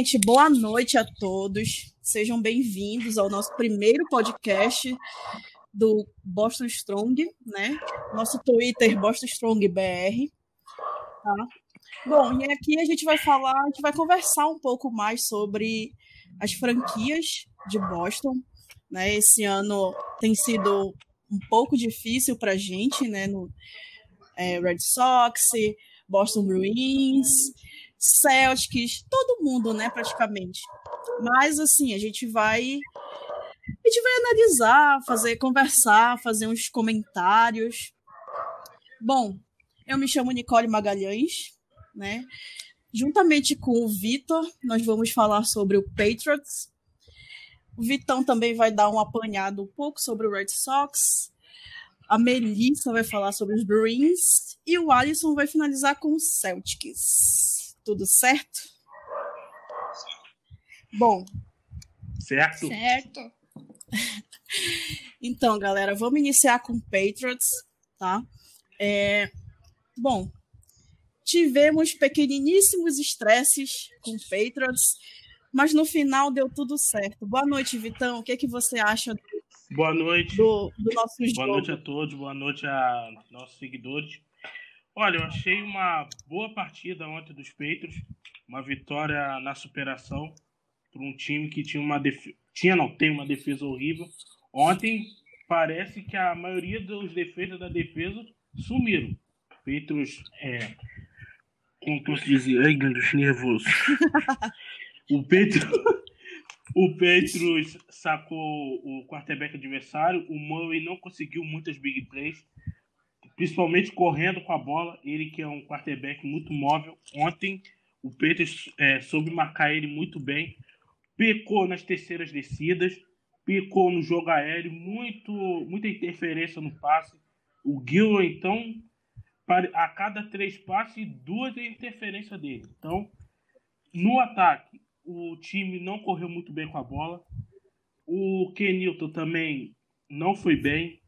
Gente, boa noite a todos. Sejam bem-vindos ao nosso primeiro podcast do Boston Strong, né? Nosso Twitter Boston Strong BR. Tá? Bom, e aqui a gente vai falar, a gente vai conversar um pouco mais sobre as franquias de Boston, né? Esse ano tem sido um pouco difícil para a gente, né? No é, Red Sox, Boston Bruins, Celtics, todo mundo, né? Praticamente. Mas assim, a gente vai a gente vai analisar, fazer, conversar, fazer uns comentários. Bom, eu me chamo Nicole Magalhães, né? Juntamente com o Vitor, nós vamos falar sobre o Patriots. O Vitão também vai dar um apanhado um pouco sobre o Red Sox. A Melissa vai falar sobre os Bruins. E o Alisson vai finalizar com os Celtics. Tudo certo? Bom. Certo. Certo. então, galera, vamos iniciar com o Patriots, tá? É, bom, tivemos pequeniníssimos estresses com o Patriots, mas no final deu tudo certo. Boa noite, Vitão. O que, é que você acha boa noite. do, do nosso boa jogo? Boa noite a todos, boa noite a nossos seguidores. Olha, eu achei uma boa partida ontem dos Patriots, uma vitória na superação para um time que tinha uma defesa, tinha não tem uma defesa horrível. Ontem parece que a maioria dos defesas da defesa sumiram. Patriots é, como posso dizer? Ai, Gandalf, nervoso. o Petro. O Petrus sacou o quarterback adversário. O Murray não conseguiu muitas big plays, principalmente correndo com a bola. Ele que é um quarterback muito móvel. Ontem o Petrus é, soube marcar ele muito bem. Pecou nas terceiras descidas. Pecou no jogo aéreo. Muito, muita interferência no passe. O Gil, então, a cada três passes, duas é interferência dele. Então, no ataque, o time não correu muito bem com a bola. O Kenilton também não foi bem.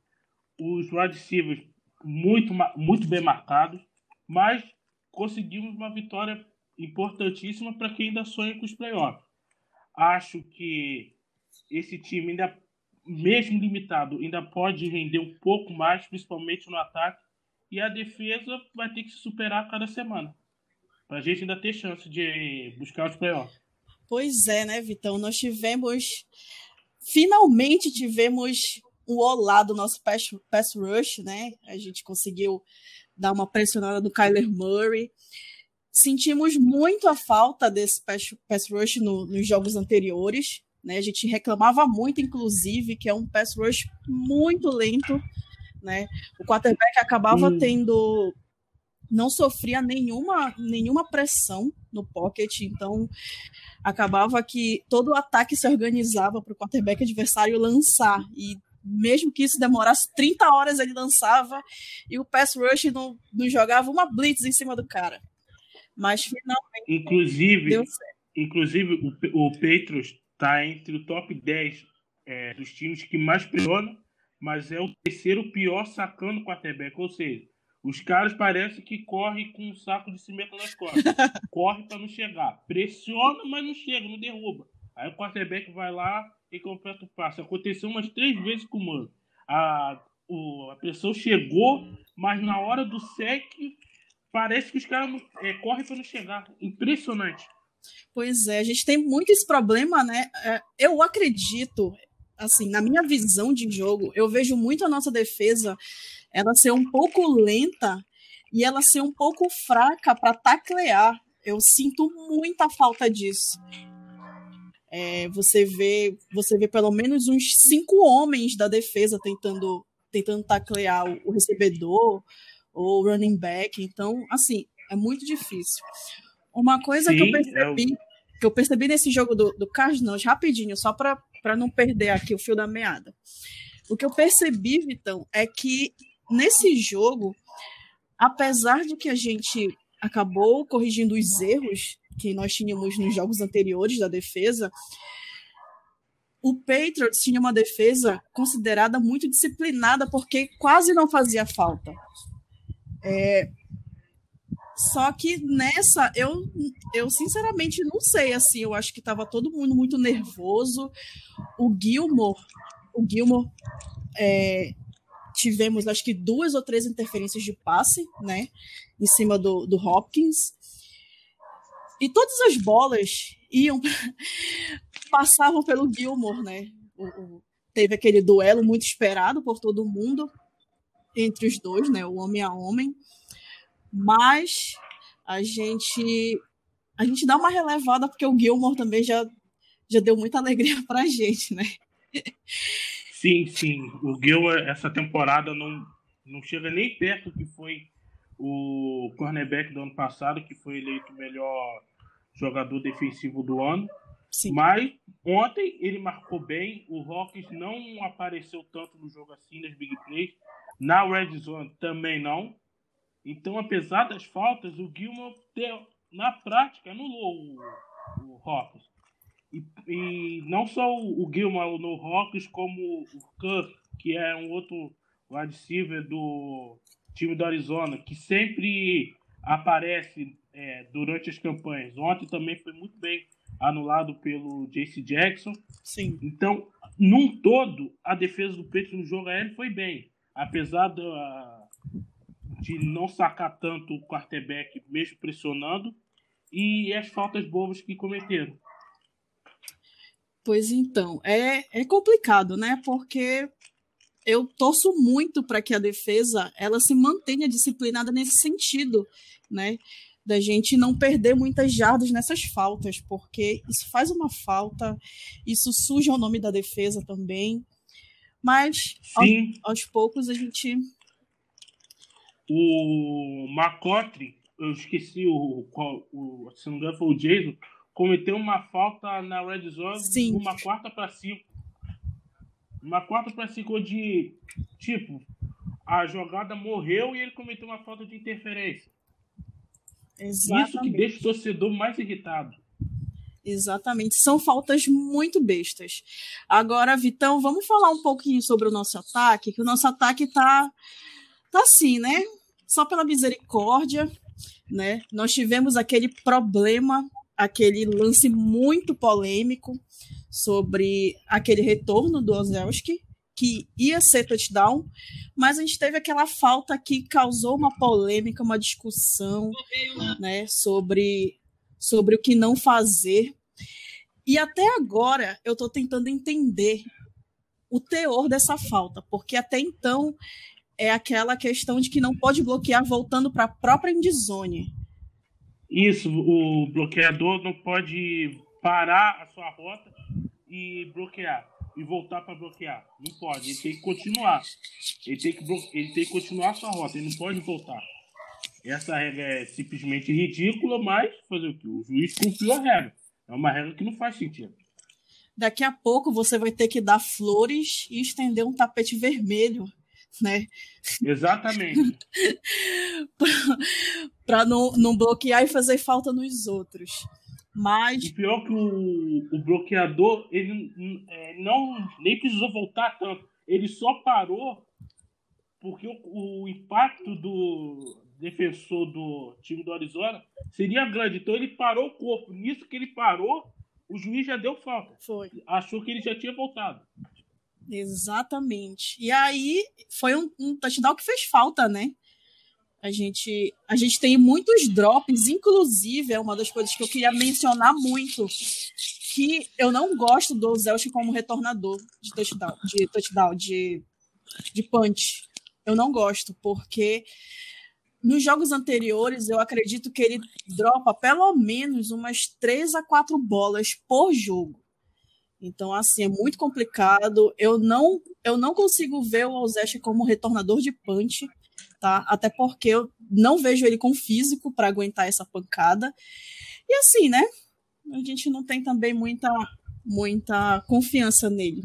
Os wide receivers muito, muito bem marcados. Mas conseguimos uma vitória importantíssima para quem ainda sonha com os playoffs. Acho que esse time ainda, mesmo limitado, ainda pode render um pouco mais, principalmente no ataque e a defesa vai ter que se superar cada semana. Para a gente ainda ter chance de buscar os playoffs. Pois é, né, Vitão? Nós tivemos. Finalmente tivemos o olá do nosso pass, pass rush, né? A gente conseguiu dar uma pressionada no Kyler Murray. Sentimos muito a falta desse pass, pass rush no, nos jogos anteriores. Né? A gente reclamava muito, inclusive, que é um pass rush muito lento né? O quarterback acabava hum. tendo não sofria nenhuma nenhuma pressão no pocket, então acabava que todo o ataque se organizava para o quarterback adversário lançar e mesmo que isso demorasse 30 horas ele lançava e o pass rush não, não jogava uma blitz em cima do cara. Mas finalmente inclusive inclusive o, o está entre o top 10 é, dos times que mais pressionam mas é o terceiro pior sacando quarterback. Ou seja, os caras parecem que correm com um saco de cimento nas costas. Corre para não chegar. Pressiona, mas não chega, não derruba. Aí o quarterback vai lá e completa o passe. Aconteceu umas três vezes com o Mano. A, o, a pressão chegou, mas na hora do sec parece que os caras é, correm para não chegar. Impressionante. Pois é, a gente tem muito esse problema, né? É, eu acredito, assim, na minha visão de jogo, eu vejo muito a nossa defesa ela ser um pouco lenta e ela ser um pouco fraca para taclear. Eu sinto muita falta disso. É, você vê, você vê pelo menos uns cinco homens da defesa tentando tentando taclear o, o recebedor ou o running back. Então, assim, é muito difícil. Uma coisa Sim, que eu percebi, é que eu percebi nesse jogo do, do Cardinals, rapidinho, só para para não perder aqui o fio da meada. O que eu percebi, Vitão, é que nesse jogo, apesar de que a gente acabou corrigindo os erros que nós tínhamos nos jogos anteriores da defesa, o Patriots tinha uma defesa considerada muito disciplinada porque quase não fazia falta. É, Só que nessa, eu, eu sinceramente não sei, assim, eu acho que estava todo mundo muito nervoso. O Gilmore, o Gilmore é, tivemos acho que duas ou três interferências de passe, né, em cima do, do Hopkins. E todas as bolas iam passavam pelo Gilmore, né? O, o, teve aquele duelo muito esperado por todo mundo entre os dois, né, o homem a homem. Mas a gente a gente dá uma relevada porque o Gilmore também já já deu muita alegria pra gente, né? Sim, sim. O Gilmore essa temporada não não chega nem perto que foi o cornerback do ano passado, que foi eleito melhor jogador defensivo do ano. Sim. Mas ontem ele marcou bem. O Rockets não apareceu tanto no jogo assim, nas big plays. Na red zone também não. Então, apesar das faltas, o Gilmore, na prática, anulou o, o. E, e, não só o, o Gilmore no Rockets, como o Kirk, que é um outro wide receiver do time do Arizona, que sempre aparece é, durante as campanhas. Ontem também foi muito bem anulado pelo JC Jackson. Sim. Então, num todo, a defesa do Patriots no jogo aéreo foi bem. Apesar da, de não sacar tanto o quarterback, mesmo pressionando, e as faltas bobas que cometeram. Pois então, é, é complicado, né? Porque eu torço muito para que a defesa ela se mantenha disciplinada nesse sentido, né? Da gente não perder muitas jardas nessas faltas, porque isso faz uma falta, isso suja o nome da defesa também. Mas aos, aos, poucos a gente. O Macotre, eu esqueci o, o, se não me engano, foi o Jason, cometeu uma falta na Red Zone Sim. uma quarta para cinco. Uma quarta para cinco de tipo, a jogada morreu e ele cometeu uma falta de interferência. Exatamente. Isso que deixa o torcedor mais irritado. Exatamente, são faltas muito bestas. Agora, Vitão, vamos falar um pouquinho sobre o nosso ataque, que o nosso ataque tá tá assim, né? Só pela misericórdia, né? Nós tivemos aquele problema, aquele lance muito polêmico sobre aquele retorno do Ozelski, que ia ser touchdown, mas a gente teve aquela falta que causou uma polêmica, uma discussão, né, sobre sobre o que não fazer. E até agora eu estou tentando entender o teor dessa falta, porque até então é aquela questão de que não pode bloquear voltando para a própria endzone. Isso, o bloqueador não pode parar a sua rota e bloquear e voltar para bloquear. Não pode, ele tem que continuar. Ele tem que, ele tem que continuar a sua rota, ele não pode voltar. Essa regra é simplesmente ridícula, mas fazer o que? O juiz cumpriu a regra. É uma regra que não faz sentido. Daqui a pouco você vai ter que dar flores e estender um tapete vermelho, né? Exatamente. para não, não bloquear e fazer falta nos outros. Mas. E pior que o, o bloqueador, ele é, não nem precisou voltar tanto. Ele só parou porque o, o, impacto do defensor do time do Arizona seria grande. Então ele parou o corpo. Nisso que ele parou, o juiz já deu falta. Foi. Achou que ele já tinha voltado. Exatamente. E aí foi um, um touchdown que fez falta, né? A gente, a gente tem muitos drops, inclusive, é uma das coisas que eu queria mencionar muito, que eu não gosto do Zelch como retornador de touchdown, de touchdown, de, de punch. Eu não gosto, porque nos jogos anteriores eu acredito que ele dropa pelo menos umas três a quatro bolas por jogo. Então, assim, é muito complicado. Eu não, eu não consigo ver o Alzecha como retornador de punch tá? Até porque eu não vejo ele com físico para aguentar essa pancada. E assim, né? A gente não tem também muita, muita confiança nele.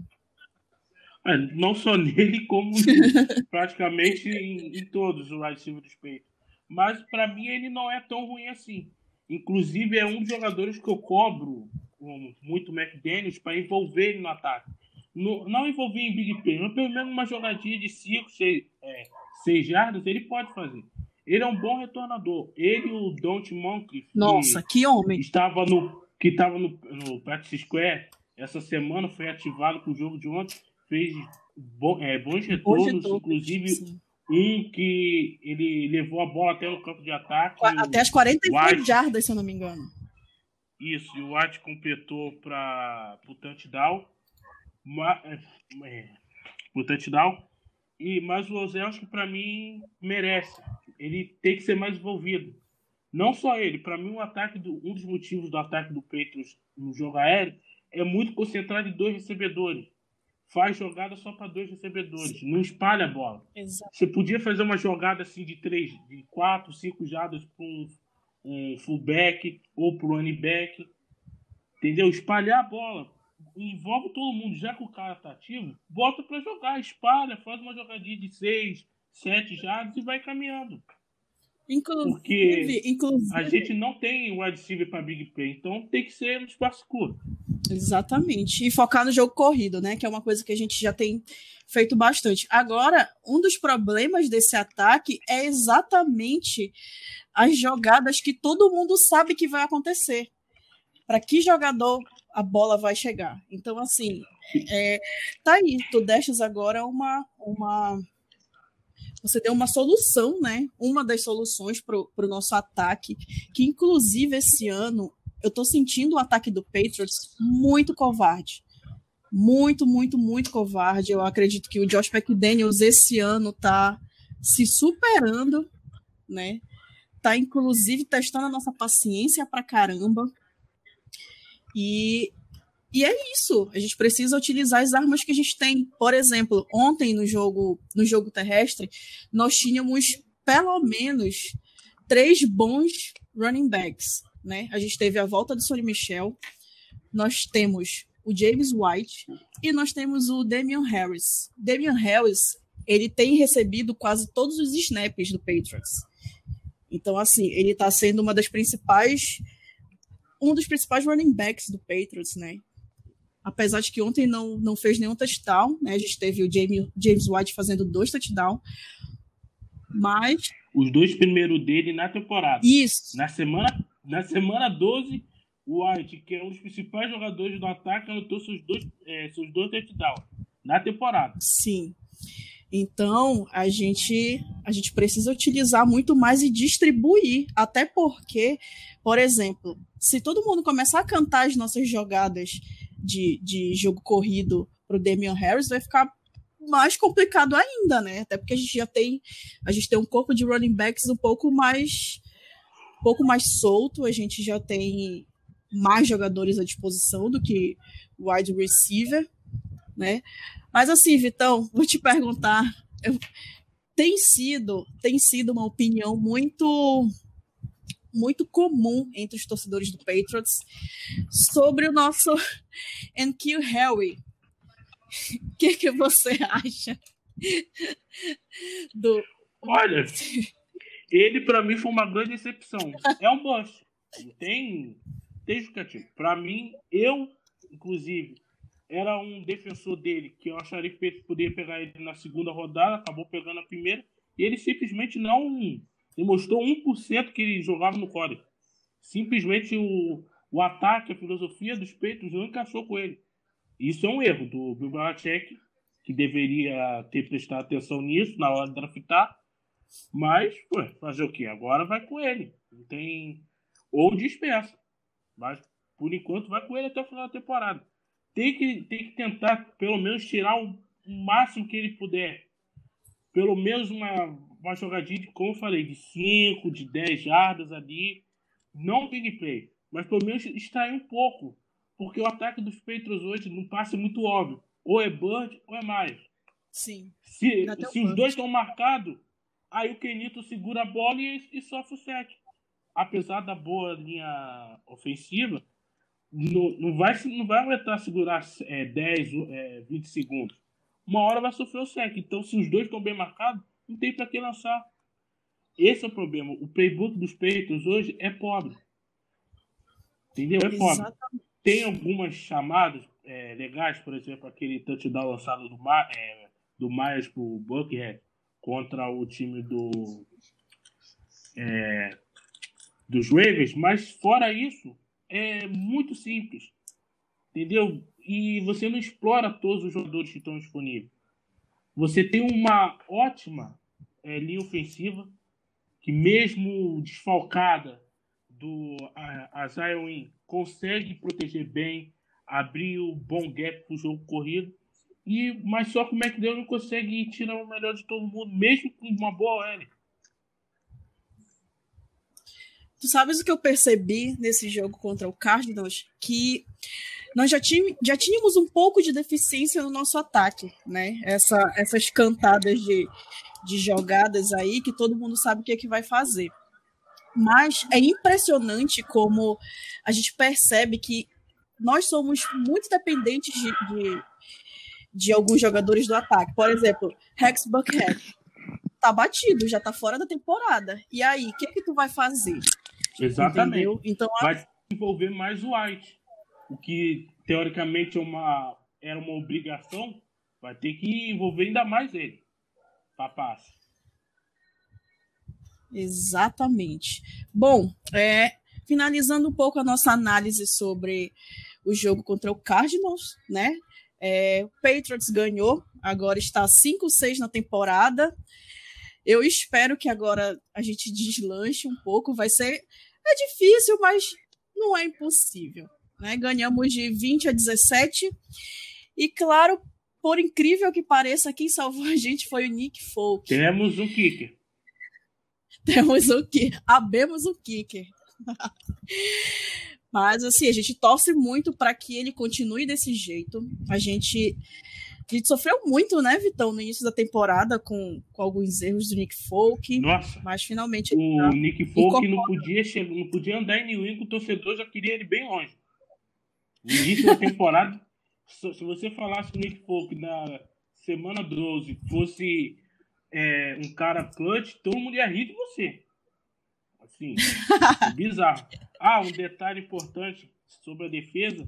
É, não só nele, como praticamente em, em, todos os wide receivers do peito. Mas para mim ele não é tão ruim assim. Inclusive é um dos jogadores que eu cobro muito McDaniels para envolver ele no ataque. No, não envolver em big play, mas pelo menos uma jogadinha de 5, 6, é, seis jardas, ele pode fazer. Ele é um bom retornador. Ele e o Don't Moncrief. Nossa, que, que homem! Estava no, que estava no, no Practice Square essa semana, foi ativado para o jogo de ontem. Fez bom, é, bons retornos, inclusive sim. um que ele levou a bola até no campo de ataque. Até as 45 jardas, se eu não me engano. Isso, e o White completou para o touchdown. Ma, é, é, o touchdown. E, mas o Ozelski, para mim, merece. Ele tem que ser mais envolvido. Não só ele, para mim, um, ataque do, um dos motivos do ataque do Patriots no jogo aéreo é muito concentrado em dois recebedores. Faz jogada só para dois recebedores, não espalha a bola. Exato. Você podia fazer uma jogada assim de três, de quatro, cinco jardas para um, um fullback ou para o running back. Entendeu? Espalhar a bola envolve todo mundo, já que o cara tá ativo, bota para jogar, espalha, faz uma jogadinha de seis, sete jardas e vai caminhando. Inclusive, Porque inclusive... a gente não tem o wide receiver para big play, então tem que ser no espaço curto. Exatamente. E focar no jogo corrido, né? Que é uma coisa que a gente já tem feito bastante. Agora, um dos problemas desse ataque é exatamente as jogadas que todo mundo sabe que vai acontecer. Para que jogador a bola vai chegar. Então, assim, é, tá aí, tu deixas agora uma, uma. Você deu uma solução, né? Uma das soluções para o nosso ataque, que inclusive esse ano eu tô sentindo o ataque do Patriots muito covarde. Muito, muito, muito covarde. Eu acredito que o Josh McDaniels esse ano tá se superando, né? Tá inclusive testando a nossa paciência pra caramba. E, e é isso. A gente precisa utilizar as armas que a gente tem. Por exemplo, ontem no jogo, no jogo terrestre, nós tínhamos pelo menos três bons running backs. Né? A gente teve a volta do Sonny Michel, nós temos o James White e nós temos o Damian Harris. Damian Harris, ele tem recebido quase todos os snaps do Patriots. Então, assim, ele está sendo uma das principais um dos principais running backs do Patriots, né? Apesar de que ontem não, não fez nenhum touchdown, né? A gente teve o James, James White fazendo dois touchdowns. Mas. Os dois primeiros dele na temporada. Isso. Na semana, na semana 12, o White, que é um dos principais jogadores do ataque, anotou seus dois, é, seus dois touchdowns na temporada. Sim. Então, a gente, a gente precisa utilizar muito mais e distribuir, até porque, por exemplo, se todo mundo começar a cantar as nossas jogadas de, de jogo corrido para o Damian Harris, vai ficar mais complicado ainda, né? Até porque a gente já tem a gente tem um corpo de running backs um pouco mais um pouco mais solto, a gente já tem mais jogadores à disposição do que wide receiver, né? Mas assim, Vitão, vou te perguntar, eu, tem sido, tem sido uma opinião muito muito comum entre os torcedores do Patriots sobre o nosso NQ Harry. O que, que você acha do. Olha, ele para mim foi uma grande decepção. É um boss. Tem, tem justificativo. Para mim, eu, inclusive, era um defensor dele que eu acharia que poderia pegar ele na segunda rodada, acabou pegando a primeira, e ele simplesmente não demonstrou 1% que ele jogava no core. Simplesmente o, o ataque, a filosofia dos peitos não encaixou com ele. Isso é um erro do Bill que deveria ter prestado atenção nisso na hora de draftar, mas, ué, fazer o quê? Agora vai com ele. Não tem. Ou dispersa. Mas, por enquanto, vai com ele até o final da temporada tem que, tem que tentar, pelo menos, tirar o, máximo que ele puder. Pelo menos uma, uma jogadinha, de, como eu falei, de 5, de 10 jardas ali. Não big play, mas pelo menos extrair um pouco. Porque o ataque dos Patriots hoje não passa muito óbvio. Ou é Bird ou é mais. Sim. Se, se os dois estão marcados, aí o Kenito segura a bola e, e sofre o sec. Apesar da boa linha ofensiva, não, não, vai, não vai aguentar segurar é, 10, é, 20 segundos. Uma hora vai sofrer o sec. Então, se os dois estão bem marcados, não tem para que lançar. Esse é o problema. O playbook dos peitos hoje é pobre. Entendeu? É pobre. Exatamente. Tem algumas chamadas é, legais, por exemplo, aquele touchdown lançado do, Ma é, do Myers pro Buckhead contra o time do é, dos Ravens, mas fora isso, é muito simples. Entendeu? E você não explora todos os jogadores que estão disponíveis. Você tem uma ótima é, linha ofensiva, que mesmo desfalcada do a, a Zion consegue proteger bem, abrir o bom gap para o jogo corrido. E, mas só que o não consegue tirar o melhor de todo mundo, mesmo com uma boa OL. Tu sabes o que eu percebi nesse jogo contra o Cardinals? Que nós já, já tínhamos um pouco de deficiência no nosso ataque, né? Essa, essas cantadas de, de jogadas aí que todo mundo sabe o que é que vai fazer. Mas é impressionante como a gente percebe que nós somos muito dependentes de, de, de alguns jogadores do ataque. Por exemplo, Rex Buckhead tá batido, já tá fora da temporada. E aí, o que que tu vai fazer? Exatamente. Entendeu? Então, vai envolver mais o White. O que teoricamente é uma, era uma obrigação, vai ter que envolver ainda mais ele. Papás. Exatamente. Bom, é, finalizando um pouco a nossa análise sobre o jogo contra o Cardinals, né? É, o Patriots ganhou, agora está 5-6 na temporada. Eu espero que agora a gente deslanche um pouco. Vai ser é difícil, mas não é impossível. Né? Ganhamos de 20 a 17. E claro, por incrível que pareça, quem salvou a gente foi o Nick Folk. Temos um kicker. Temos um kicker. Abemos um kicker. Mas assim, a gente torce muito para que ele continue desse jeito. A gente a gente sofreu muito, né, Vitão, no início da temporada com, com alguns erros do Nick Folk. Nossa. Mas finalmente. O tá Nick Folk não podia, chegar, não podia andar em New England, o torcedor já queria ele bem longe. No início da temporada, se você falasse que o Nick Folk na semana 12 fosse é, um cara clutch, todo mundo ia rir de você. Assim, bizarro. Ah, um detalhe importante sobre a defesa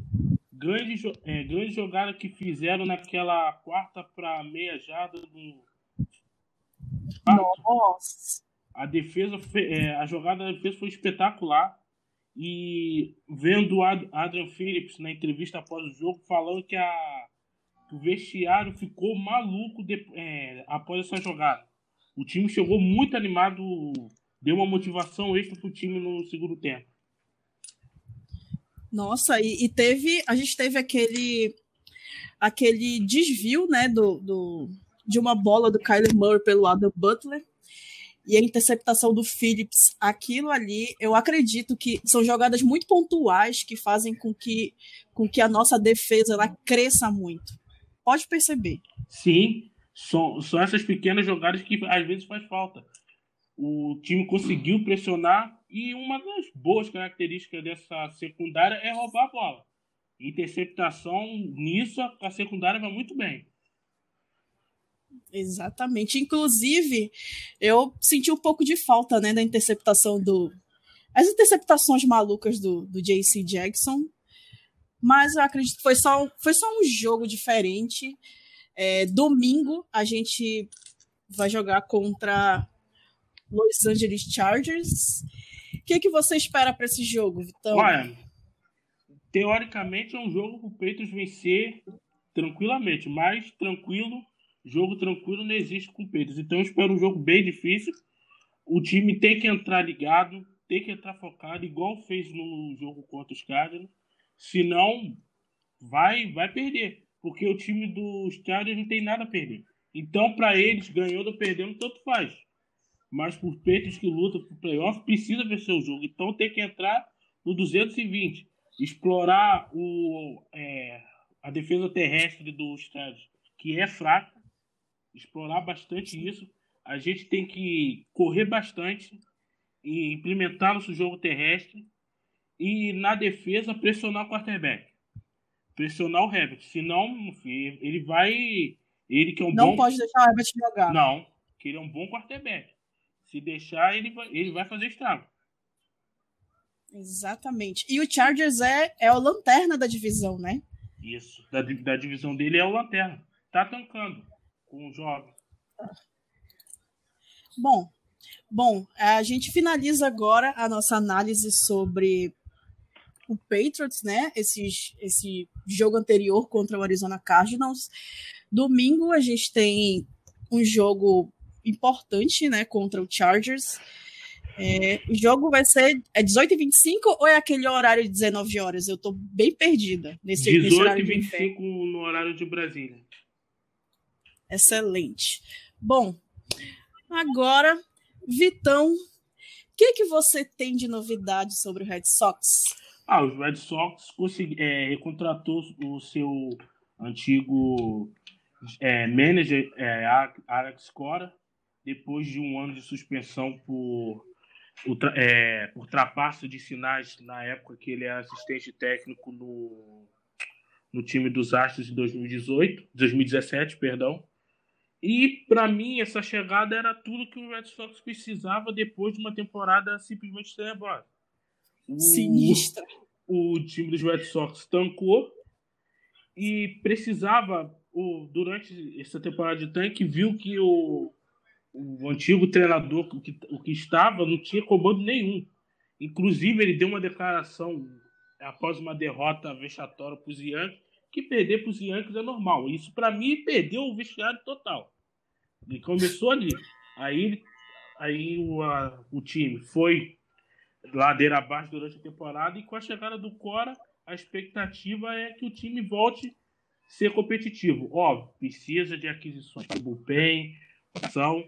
grande, é, grande jogada que fizeram naquela quarta para meia jarda do. Nossa! A defesa, é, a jogada da defesa foi espetacular. E vendo o Adrian Phillips na entrevista após o jogo falando que, a, que o vestiário ficou maluco de, é, após essa jogada. O time chegou muito animado, deu uma motivação extra pro time no segundo tempo. Nossa, e, e, teve. A gente teve aquele aquele desvio, né, do, do, de uma bola do Kyler Murray pelo Adam Butler e a interceptação do Phillips. Aquilo ali, eu acredito que são jogadas muito pontuais que fazem com que, com que a nossa defesa ela cresça muito. Pode perceber. Sim, são, são essas pequenas jogadas que às vezes faz falta. O time conseguiu pressionar e uma das boas características dessa secundária é roubar a bola. Interceptação nisso, a secundária vai muito bem. Exatamente. Inclusive, eu senti um pouco de falta né, da interceptação do. As interceptações malucas do, do JC Jackson. Mas eu acredito que foi só, foi só um jogo diferente. É, domingo a gente vai jogar contra Los Angeles Chargers que, que você espera para esse jogo, Vitão? Olha, teoricamente é um jogo para o Peitos vencer tranquilamente, mas tranquilo, jogo tranquilo não existe com o Peitos. Então eu espero um jogo bem difícil. O time tem que entrar ligado, tem que entrar focado, igual fez no jogo contra os Cardinals. Senão, vai, vai perder. Porque o time dos Cardinals não tem nada a perder. Então, para eles, ganhando ou perdendo, tanto faz mas por peitos que lutam por playoff precisa vencer o jogo. Então tem que entrar no 220, explorar o, é, a defesa terrestre do estádio, que é fraca, explorar bastante isso. A gente tem que correr bastante e implementar nosso jogo terrestre e na defesa pressionar o quarterback. Pressionar o Herbert. Senão, ele vai. Ele que é um Não bom... pode deixar o Herbert jogar. Não, que ele é um bom quarterback. Se deixar, ele vai, ele vai fazer estrago. Exatamente. E o Chargers é, é o lanterna da divisão, né? Isso. Da, da divisão dele é o lanterna. Tá tancando com o jovem. Bom, Bom, a gente finaliza agora a nossa análise sobre o Patriots, né? Esse, esse jogo anterior contra o Arizona Cardinals. Domingo a gente tem um jogo importante, né? Contra o Chargers. É, o jogo vai ser é 18h25 ou é aquele horário de 19 horas? Eu tô bem perdida nesse, 18 nesse horário. 25 no horário de Brasília. Excelente. Bom, agora, Vitão, o que, que você tem de novidade sobre o Red Sox? Ah, o Red Sox consegui, é, recontratou o seu antigo é, manager, é, Alex Cora, depois de um ano de suspensão por, é, por trapaço de sinais na época que ele era assistente técnico no, no time dos Astros de 2018, 2017, perdão. E para mim essa chegada era tudo que o Red Sox precisava depois de uma temporada simplesmente tenebrosa. Sinistra. O, o time dos Red Sox tancou e precisava o, durante essa temporada de tanque viu que o, o antigo treinador o que, o que estava não tinha comando nenhum. Inclusive ele deu uma declaração após uma derrota vexatória para os Yankees que perder para os Yankees é normal. Isso, para mim, perdeu o vestiário total. E começou ali. Aí, aí o, a, o time foi ladeira abaixo durante a temporada e com a chegada do Cora, a expectativa é que o time volte a ser competitivo. Óbvio, precisa de aquisições do bullpen, são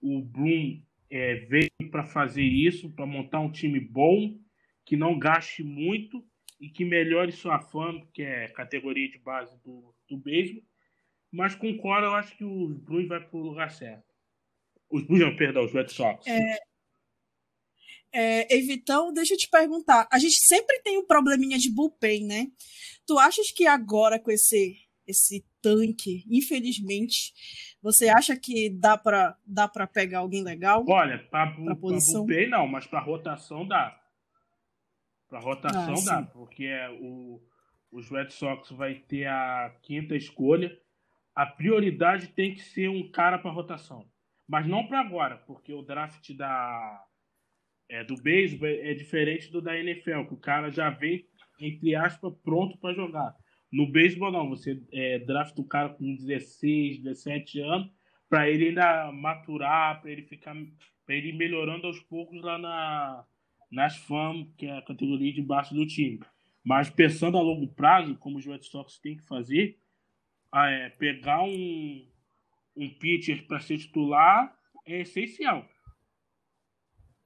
o Bloom é, veio para fazer isso, para montar um time bom, que não gaste muito e que melhore sua fama, que é categoria de base do, do beisebol. Mas com o eu acho que o Blues vai para o lugar certo. Os Blues, não, perdão, os Red Sox. É, é, Evitão, deixa eu te perguntar. A gente sempre tem um probleminha de bullpen, né? Tu achas que agora com esse esse tanque, infelizmente, você acha que dá para dá para pegar alguém legal? Olha, para bullpen não, mas para rotação dá. Para rotação ah, dá, porque é o, os Red Sox vai ter a quinta escolha. A prioridade tem que ser um cara para rotação. Mas não para agora, porque o draft da, é, do beisebol é, é diferente do da NFL, que o cara já vem, entre aspas, pronto para jogar. No beisebol, não. Você é, drafta o cara com 16, 17 anos para ele ainda maturar, para ele ficar, para ele ir melhorando aos poucos lá na, nas FAM, que é a categoria de baixo do time. Mas pensando a longo prazo, como os Red Sox têm que fazer, é, pegar um, um pitcher para ser titular é essencial.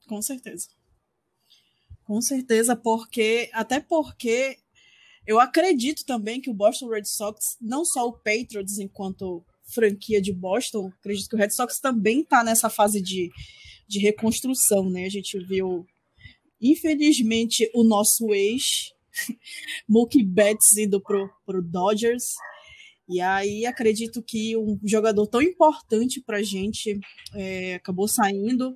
Com certeza. Com certeza, porque até porque eu acredito também que o Boston Red Sox, não só o Patriots enquanto franquia de Boston, acredito que o Red Sox também está nessa fase de, de reconstrução, né? A gente viu Infelizmente, o nosso ex, Mookie Betts, indo pro, pro Dodgers. E aí acredito que um jogador tão importante para a gente é, acabou saindo.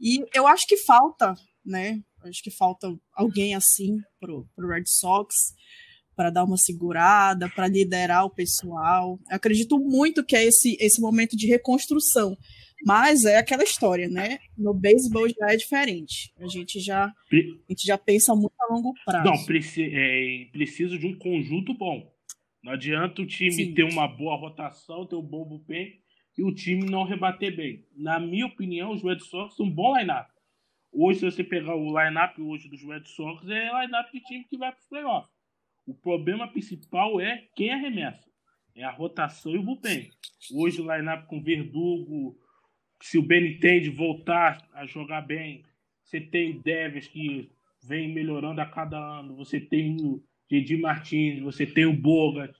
E eu acho que falta, né? Acho que falta alguém assim pro, pro Red Sox para dar uma segurada, para liderar o pessoal. Eu acredito muito que é esse, esse momento de reconstrução. Mas é aquela história, né? No beisebol já é diferente. A gente já, a gente já pensa muito a longo prazo. Não, preci é, preciso de um conjunto bom. Não adianta o time Sim. ter uma boa rotação, ter um bom bullpen e o time não rebater bem. Na minha opinião, os Red Sox são um bom line-up. Hoje, se você pegar o line-up hoje dos Red Sox, é line-up de time que vai para os playoffs. O problema principal é quem arremessa. É a rotação e o bullpen. Hoje o line-up com Verdugo, se o Benitez voltar a jogar bem, você tem Deves que vem melhorando a cada ano, você tem o Didi Martins, você tem o Bogas,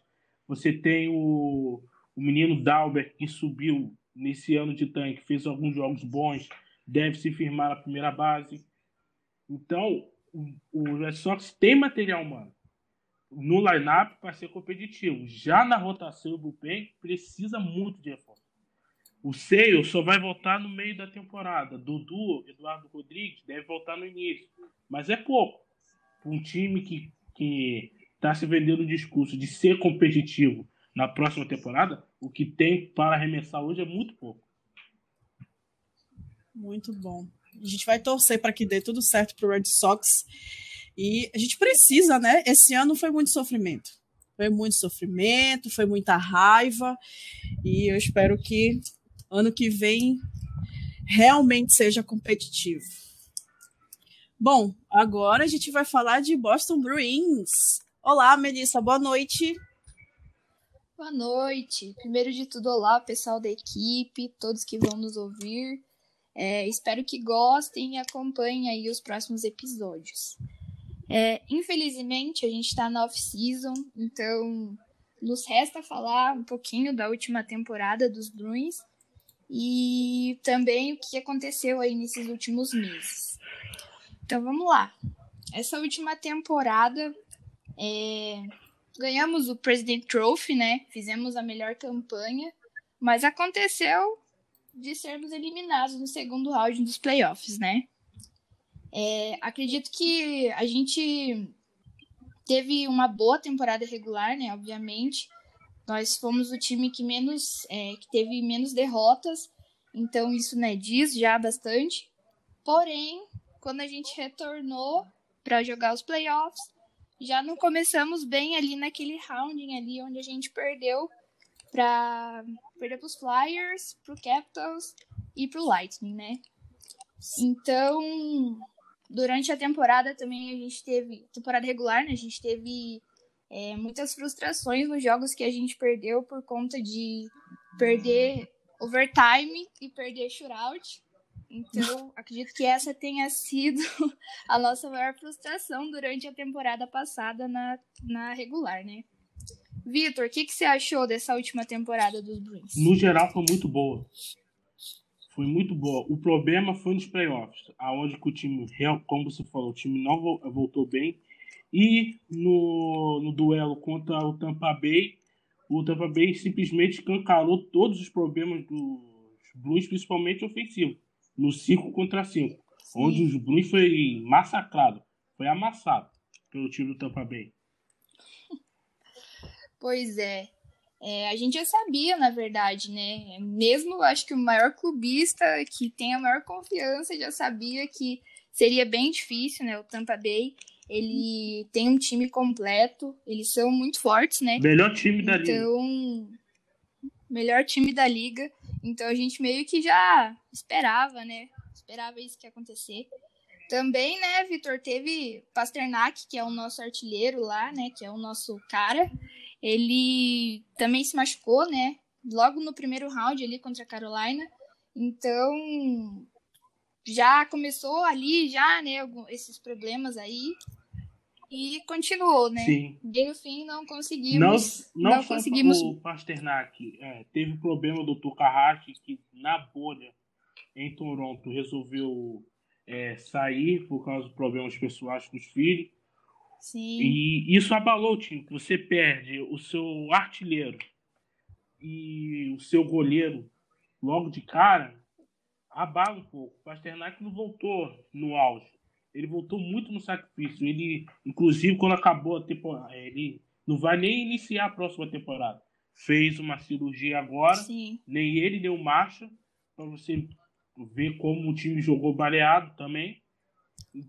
você tem o, o menino Dalbert que subiu nesse ano de tanque, fez alguns jogos bons, deve se firmar na primeira base. Então, o, Red Sox tem material humano no line-up para ser competitivo. Já na rotação, o bullpen precisa muito de reforço. O Seio só vai voltar no meio da temporada. Dudu, Eduardo Rodrigues, deve voltar no início. Mas é pouco. Um time que está se vendendo o discurso de ser competitivo na próxima temporada, o que tem para arremessar hoje é muito pouco. Muito bom. A gente vai torcer para que dê tudo certo para o Red Sox. E a gente precisa, né? Esse ano foi muito sofrimento. Foi muito sofrimento, foi muita raiva. E eu espero que ano que vem realmente seja competitivo. Bom, agora a gente vai falar de Boston Bruins. Olá, Melissa, boa noite. Boa noite. Primeiro de tudo, olá, pessoal da equipe, todos que vão nos ouvir. É, espero que gostem e acompanhem aí os próximos episódios. É, infelizmente, a gente está na off-season, então nos resta falar um pouquinho da última temporada dos Bruins e também o que aconteceu aí nesses últimos meses. Então vamos lá. Essa última temporada é, ganhamos o President Trophy, né? Fizemos a melhor campanha, mas aconteceu de sermos eliminados no segundo round dos playoffs, né? É, acredito que a gente teve uma boa temporada regular, né? Obviamente, nós fomos o time que menos, é, que teve menos derrotas, então isso né, diz já bastante. Porém, quando a gente retornou para jogar os playoffs, já não começamos bem ali naquele rounding ali onde a gente perdeu para perder para os Flyers, para o Capitals e para o Lightning, né? Então, durante a temporada também a gente teve temporada regular, né? A gente teve é, muitas frustrações nos jogos que a gente perdeu por conta de perder overtime e perder shootout. Então, acredito que essa tenha sido a nossa maior frustração durante a temporada passada na, na regular, né? Vitor, o que, que você achou dessa última temporada dos Bruins? No geral, foi muito boa. Foi muito boa. O problema foi nos playoffs, aonde o time, como você falou, o time não voltou bem. E no, no duelo contra o Tampa Bay, o Tampa Bay simplesmente escancarou todos os problemas dos Blues, principalmente ofensivo, no 5 contra 5, onde os Blues foi massacrado, foi amassado pelo time do Tampa Bay. Pois é. é. A gente já sabia, na verdade, né? Mesmo acho que o maior clubista que tem a maior confiança já sabia que seria bem difícil, né? O Tampa Bay ele tem um time completo, eles são muito fortes, né? Melhor time da liga. Então, melhor time da liga. Então a gente meio que já esperava, né? Esperava isso que ia acontecer. Também, né, Vitor, teve Pasternak, que é o nosso artilheiro lá, né? Que é o nosso cara. Ele também se machucou, né? Logo no primeiro round ali contra a Carolina. Então, já começou ali, já, né, esses problemas aí. E continuou, né? Sim. E no fim não conseguimos. Não, não, não conseguimos. O Pasternak é, teve problema do Tokahashi que na bolha em Toronto resolveu é, sair por causa de problemas pessoais com os filhos. Sim. E isso abalou o time. Você perde o seu artilheiro e o seu goleiro logo de cara, abala um pouco. O Pasternak não voltou no auge. Ele voltou muito no sacrifício. Ele, inclusive, quando acabou a temporada, ele não vai nem iniciar a próxima temporada. Fez uma cirurgia agora, Sim. nem ele nem o Marcha, para você ver como o time jogou baleado também.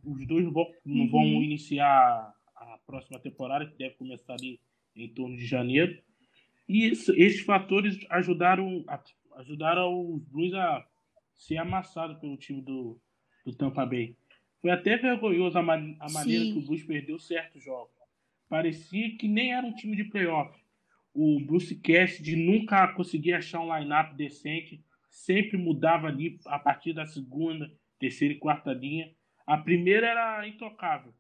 Os dois não vão, não vão uhum. iniciar próxima temporada, que deve começar ali em torno de janeiro. E isso, esses fatores ajudaram, ajudaram os Blues a ser amassados pelo time do, do Tampa Bay. Foi até vergonhoso a, a maneira Sim. que o Blues perdeu certos jogos. Parecia que nem era um time de playoff. O Bruce Cassidy nunca conseguia achar um line-up decente, sempre mudava ali a partir da segunda, terceira e quarta linha. A primeira era intocável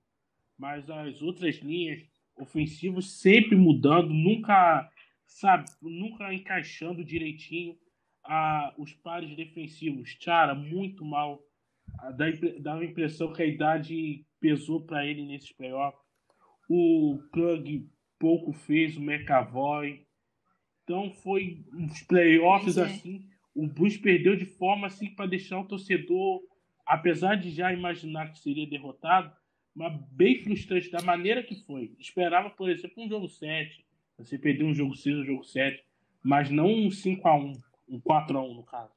mas as outras linhas ofensivas sempre mudando, nunca sabe, nunca encaixando direitinho a, os pares defensivos. Chara, muito mal. Dá, dá a impressão que a idade pesou para ele nesses playoffs. O Plug pouco fez, o McAvoy. Então foi uns playoffs é. assim. O Bruce perdeu de forma assim para deixar o torcedor, apesar de já imaginar que seria derrotado, mas bem frustrante da maneira que foi. Esperava, por exemplo, um jogo 7. Você perdeu um jogo 6, um jogo 7. Mas não um 5x1, um 4x1 no caso.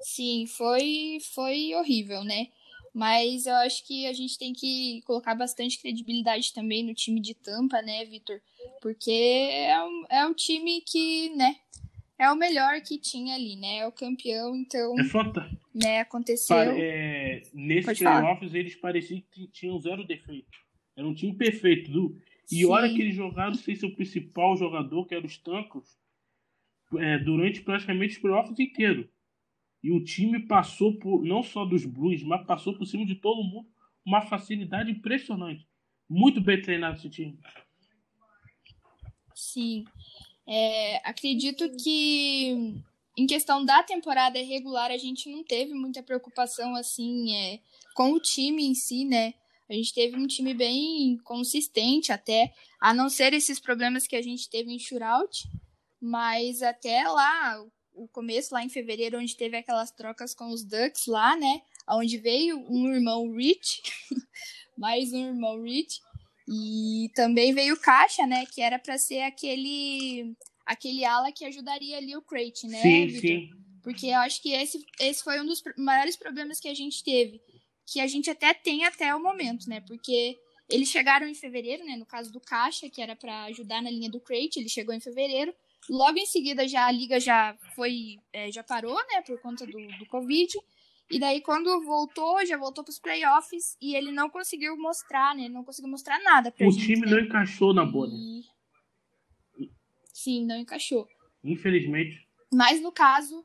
Sim, foi, foi horrível, né? Mas eu acho que a gente tem que colocar bastante credibilidade também no time de Tampa, né, Vitor? Porque é um, é um time que, né, é o melhor que tinha ali, né? É o campeão, então. É fantástico. Né, aconteceu. é, nesses playoffs, eles pareciam que tinham zero defeito. Era um time perfeito. Do, e Sim. hora que eles jogaram sem seu principal jogador, que era os Tancos, é, durante praticamente os playoffs inteiros. E o time passou por, não só dos Blues, mas passou por cima de todo mundo. Uma facilidade impressionante. Muito bem treinado esse time. Sim. É, acredito que em questão da temporada regular a gente não teve muita preocupação assim é, com o time em si, né? A gente teve um time bem consistente até, a não ser esses problemas que a gente teve em shootout, mas até lá, o começo lá em fevereiro, onde teve aquelas trocas com os Ducks lá, né? Onde veio um irmão Rich, mais um irmão Rich, e também veio o Caixa, né? Que era para ser aquele aquele ala que ajudaria ali o Crate, né? Sim, Victor? sim. Porque eu acho que esse, esse foi um dos maiores problemas que a gente teve que a gente até tem até o momento, né? Porque eles chegaram em fevereiro, né? No caso do Caixa, que era para ajudar na linha do Crate, ele chegou em fevereiro. Logo em seguida já a liga já foi, é, já parou, né? Por conta do, do Covid. E daí quando voltou, já voltou para os playoffs e ele não conseguiu mostrar, né? Não conseguiu mostrar nada pra o gente. O time né? não encaixou na bolha. E... Sim, não encaixou. Infelizmente. Mas no caso,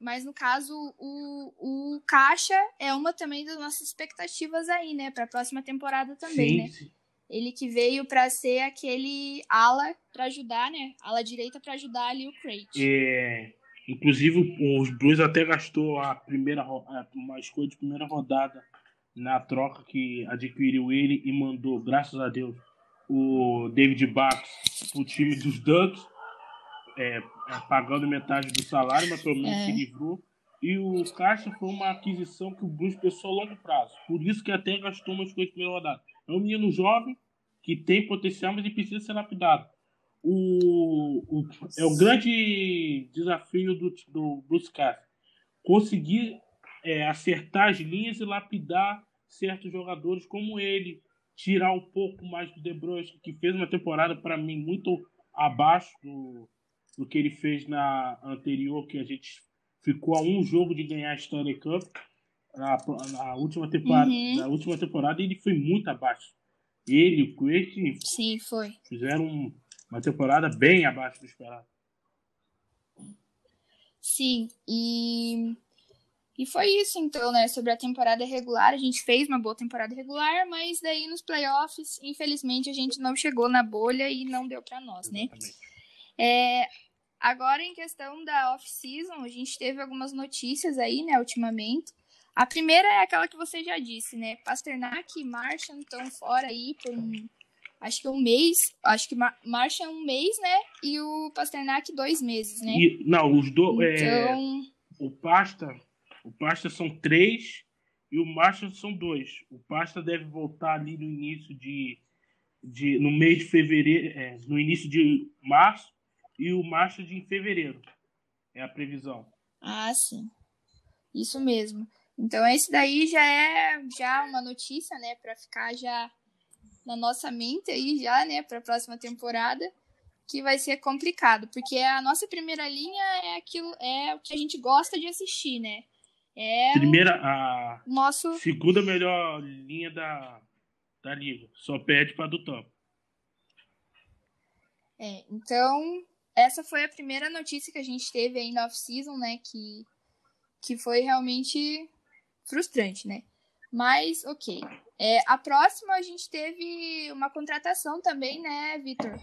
mas no caso, o, o Caixa é uma também das nossas expectativas aí, né? Para a próxima temporada também, sim, né? Sim. Ele que veio para ser aquele ala para ajudar, né? Ala direita para ajudar ali o Crate. É, inclusive, os Blues até gastou a primeira uma escolha de primeira rodada na troca que adquiriu ele e mandou, graças a Deus, o David Bax pro time dos Ducks é, pagando metade do salário, mas pelo menos é. se livrou. E o Caixa foi uma aquisição que o Blues pensou a longo prazo. Por isso que até gastou umas coisas de primeira rodada. É um menino jovem que tem potencial, mas ele precisa ser lapidado. O, o, é o grande desafio do, do Bruce Caixa. Conseguir é, acertar as linhas e lapidar certos jogadores como ele. Tirar um pouco mais do De Bruyne, que fez uma temporada, para mim, muito abaixo do, do que ele fez na anterior, que a gente ficou a um jogo de ganhar a Stanley Cup. Na, na última temporada, uhum. na última temporada ele foi muito abaixo. Ele, o Quake, Sim, foi. fizeram uma temporada bem abaixo do esperado. Sim, e e foi isso então, né? Sobre a temporada regular, a gente fez uma boa temporada regular, mas daí nos playoffs, infelizmente, a gente não chegou na bolha e não deu para nós, né? É, Agora, em questão da off-season, a gente teve algumas notícias aí, né, ultimamente. A primeira é aquela que você já disse, né? Pasternak e Martian estão fora aí por um, acho que um mês. Acho que Mar Martian um mês, né? E o Pasternak dois meses, né? E, não, os dois. É, então... É, o Pasta. O Pasta são três e o Martian são dois. O Pasta deve voltar ali no início de. de no mês de fevereiro. É, no início de março e o Masters em fevereiro. É a previsão. Ah, sim. Isso mesmo. Então esse daí já é já uma notícia, né, para ficar já na nossa mente aí já, né, para a próxima temporada, que vai ser complicado, porque a nossa primeira linha é aquilo é o que a gente gosta de assistir, né? É primeira a nosso segunda melhor linha da da liga, só perde para do top. É, então essa foi a primeira notícia que a gente teve aí na off-season, né? Que, que foi realmente frustrante, né? Mas, ok. É, a próxima a gente teve uma contratação também, né, Vitor?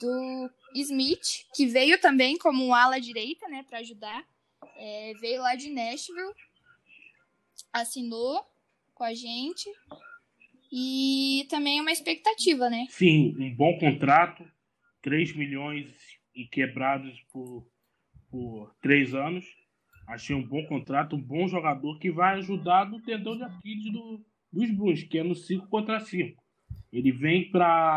Do Smith, que veio também como um ala direita, né, para ajudar. É, veio lá de Nashville, assinou com a gente. E também é uma expectativa, né? Sim, um bom contrato, 3 milhões e quebrados por, por três anos. Achei um bom contrato, um bom jogador que vai ajudar no tendão de Aquiles do, dos Blues, que é no 5 contra 5. Ele vem para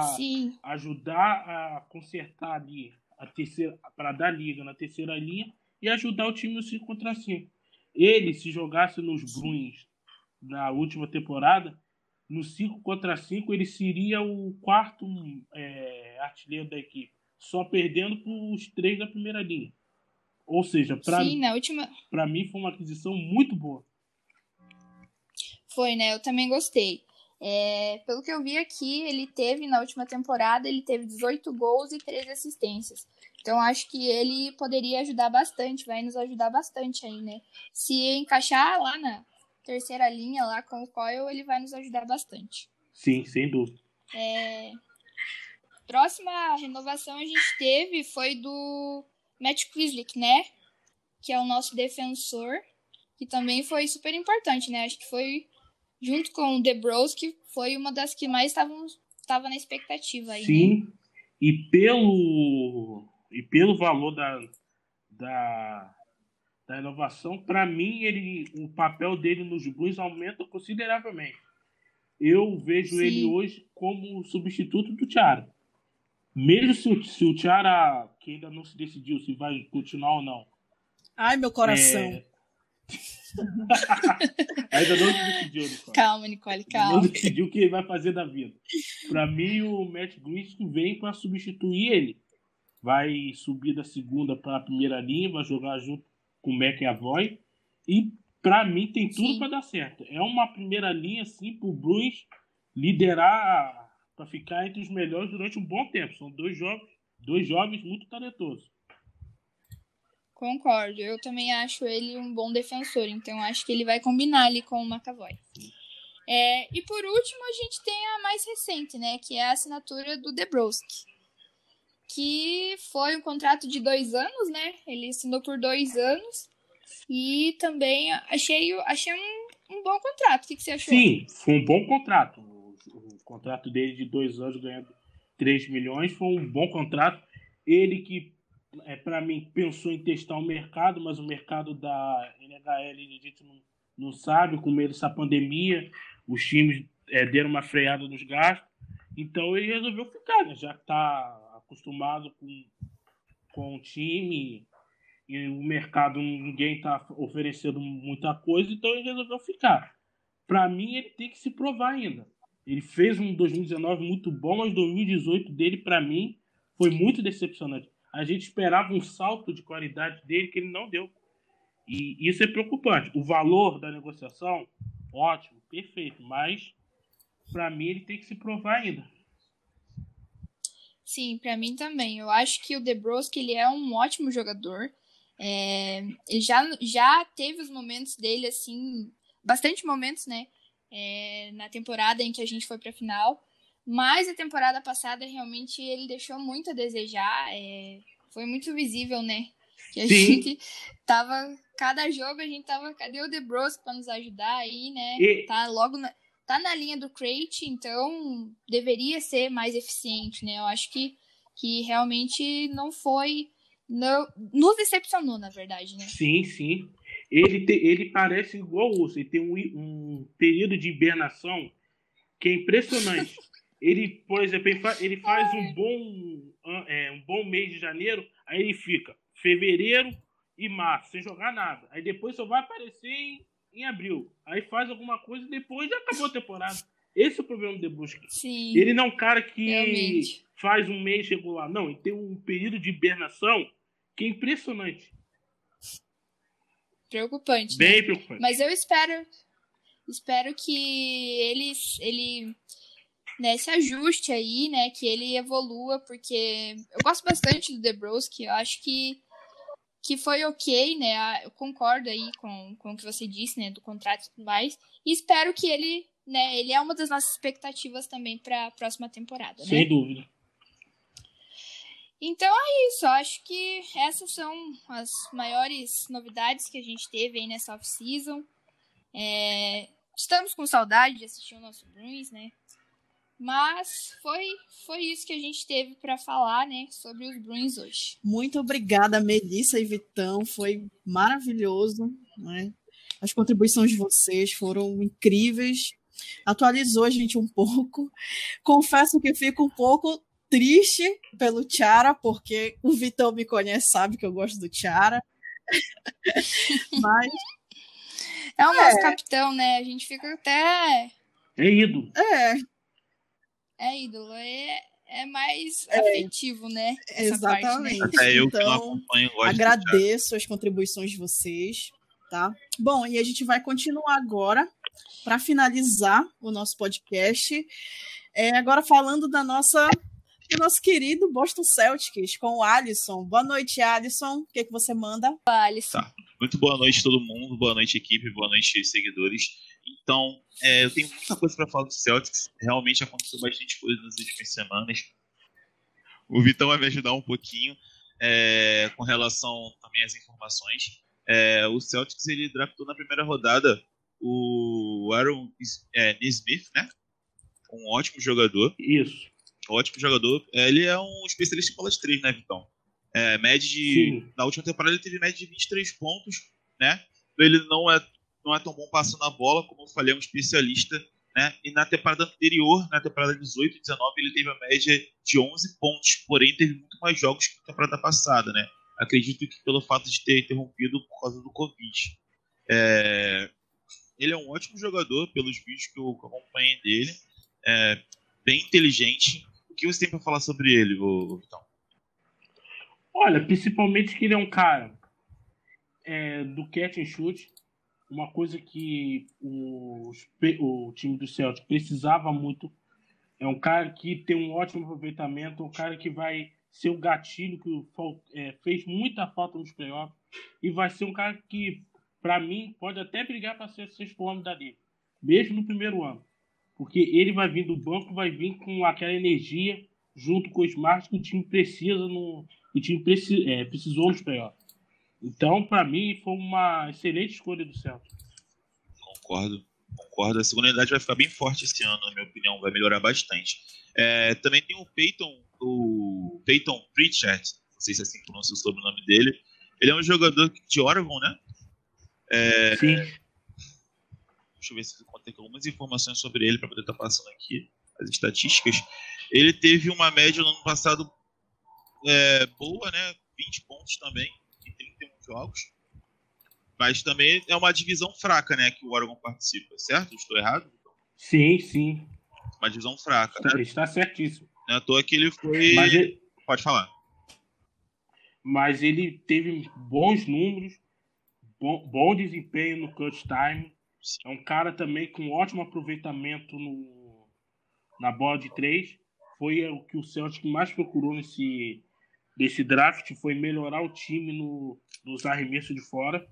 ajudar a consertar ali a terceira, para dar liga na terceira linha e ajudar o time no 5 contra 5. Ele, se jogasse nos Bruins na última temporada, no 5 contra 5, ele seria o quarto é, artilheiro da equipe, só perdendo para os três da primeira linha. Ou seja, para última... mim foi uma aquisição muito boa. Foi, né? Eu também gostei. É, pelo que eu vi aqui, ele teve na última temporada, ele teve 18 gols e 13 assistências. Então acho que ele poderia ajudar bastante, vai nos ajudar bastante aí, né? Se encaixar lá na terceira linha, lá com o Coyle, ele vai nos ajudar bastante. Sim, sem dúvida. É... Próxima renovação a gente teve foi do Matt Quislick, né? Que é o nosso defensor, que também foi super importante, né? Acho que foi junto com o The Bros, que foi uma das que mais estavam estava na expectativa aí. Sim. Né? E pelo e pelo valor da, da, da inovação, para mim ele, o papel dele nos Blues aumenta consideravelmente. Eu vejo Sim. ele hoje como substituto do Tiara. Mesmo se, se o Tiara, que ainda não se decidiu se vai continuar ou não. Ai, meu coração. É... ainda não decidiu, Nicole. Calma, Nicole, calma. Não decidiu o que ele vai fazer da vida. Para mim, o Matt Griskin vem para substituir ele vai subir da segunda para a primeira linha, vai jogar junto com o McAvoy. E para mim tem tudo para dar certo. É uma primeira linha assim para o Blues liderar para ficar entre os melhores durante um bom tempo. São dois jovens, dois jovens muito talentosos. Concordo. Eu também acho ele um bom defensor, então acho que ele vai combinar ali com o McAvoy. É, e por último, a gente tem a mais recente, né? Que é a assinatura do Debrowski que foi um contrato de dois anos, né? Ele assinou por dois anos. E também achei, achei um, um bom contrato. O que, que você achou? Sim, foi um bom contrato. O, o contrato dele de dois anos ganhando 3 milhões foi um bom contrato. Ele que, é, para mim, pensou em testar o mercado, mas o mercado da NHL a gente não, não sabe, com medo dessa pandemia, os times é, deram uma freada nos gastos. Então ele resolveu ficar, né? Já que está acostumado com, com o time e o mercado ninguém está oferecendo muita coisa, então ele resolveu ficar. Para mim, ele tem que se provar ainda. Ele fez um 2019 muito bom, mas 2018 dele, para mim, foi muito decepcionante. A gente esperava um salto de qualidade dele que ele não deu. E isso é preocupante. O valor da negociação, ótimo, perfeito, mas para mim ele tem que se provar ainda. Sim, para mim também. Eu acho que o Debrowski ele é um ótimo jogador. É, ele já, já teve os momentos dele, assim, bastante momentos, né? É, na temporada em que a gente foi pra final. Mas a temporada passada, realmente, ele deixou muito a desejar. É, foi muito visível, né? Que a Sim. gente tava. Cada jogo a gente tava. Cadê o Debrowski pra nos ajudar aí, né? E... Tá logo na tá na linha do crate, então deveria ser mais eficiente, né? Eu acho que, que realmente não foi. Não, nos decepcionou, na verdade, né? Sim, sim. Ele, te, ele parece igual o Urso, ele tem um, um período de hibernação que é impressionante. ele, por exemplo, ele faz, ele faz um bom é, um bom mês de janeiro, aí ele fica fevereiro e março sem jogar nada. Aí depois só vai aparecer em em abril. Aí faz alguma coisa e depois já acabou a temporada. Esse é o problema do Debusque. Sim. Ele não é um cara que realmente. faz um mês regular. Não, ele tem um período de hibernação que é impressionante. Preocupante. Bem né? preocupante. Mas eu espero espero que ele, ele né, se ajuste aí, né? Que ele evolua, porque eu gosto bastante do Debrowski. Eu acho que que foi ok, né? Eu concordo aí com, com o que você disse, né? Do contrato e tudo mais. E espero que ele, né? Ele é uma das nossas expectativas também para a próxima temporada, né? Sem dúvida. Então é isso. Acho que essas são as maiores novidades que a gente teve aí nessa off-season. É, estamos com saudade de assistir o nosso Bruins, né? Mas foi, foi isso que a gente teve para falar, né, sobre os Bruins hoje. Muito obrigada, Melissa e Vitão. Foi maravilhoso, né? As contribuições de vocês foram incríveis. Atualizou a gente um pouco. Confesso que fico um pouco triste pelo Tiara, porque o Vitão me conhece, sabe que eu gosto do Tiara. Mas. É o nosso é. capitão, né? A gente fica até. É ídolo. É. É ídolo. É, é mais é. afetivo, né? Essa Exatamente. Parte, né? É, eu então, agradeço as contribuições de vocês, tá? Bom, e a gente vai continuar agora para finalizar o nosso podcast. É, agora falando da nossa do nosso querido Boston Celtics com o Alisson. Boa noite, Alisson. O que, que você manda? Alisson. Tá. Muito boa noite todo mundo, boa noite equipe, boa noite seguidores. Então, é, eu tenho muita coisa para falar do Celtics. Realmente aconteceu bastante coisa nas últimas semanas. O Vitão vai me ajudar um pouquinho é, com relação também às informações. É, o Celtics ele draftou na primeira rodada o Aaron é, Smith, né? Um ótimo jogador. Isso ótimo jogador. É, ele é um especialista em bola de três, né, Vitão? É, média de. Sim. Na última temporada ele teve média de 23 pontos, né? Ele não é, não é tão bom passando a bola, como eu falei, é um especialista. Né? E na temporada anterior, na temporada 18 e 19, ele teve a média de 11 pontos, porém teve muito mais jogos que na temporada passada, né? Acredito que pelo fato de ter interrompido por causa do Covid. É... Ele é um ótimo jogador, pelos vídeos que eu acompanhei dele. É... Bem inteligente, o que você tem para falar sobre ele, Vitão? Olha, principalmente que ele é um cara é, do catch and shoot, uma coisa que o, o time do Celtic precisava muito. É um cara que tem um ótimo aproveitamento, um cara que vai ser o gatilho que é, fez muita falta nos playoffs e vai ser um cara que, para mim, pode até brigar para ser sexto homem da liga, mesmo no primeiro ano porque ele vai vir do banco, vai vir com aquela energia junto com o Smart que o time precisa no, o time preci, é, precisou nos playoffs. Então, para mim, foi uma excelente escolha do Celtic. Concordo, concordo. A segunda unidade vai ficar bem forte esse ano, na minha opinião, vai melhorar bastante. É, também tem o Peyton, o Peyton Pritchard, não sei se é assim que pronuncia o sobrenome dele. Ele é um jogador de Oregon, né? É, Sim. Deixa eu ver se eu contei algumas informações sobre ele para poder estar tá passando aqui as estatísticas. Ele teve uma média no ano passado é, boa, né? 20 pontos também em 31 jogos. Mas também é uma divisão fraca, né? Que o Oregon participa, certo? Estou errado? Sim, sim. Uma divisão fraca. Está, né? está certíssimo. Não é à toa que ele foi. Ele... Pode falar. Mas ele teve bons números, bom, bom desempenho no clutch time. É um cara também com ótimo aproveitamento no, na bola de três. Foi o que o Celtic mais procurou nesse, nesse draft, foi melhorar o time no, nos arremessos de fora.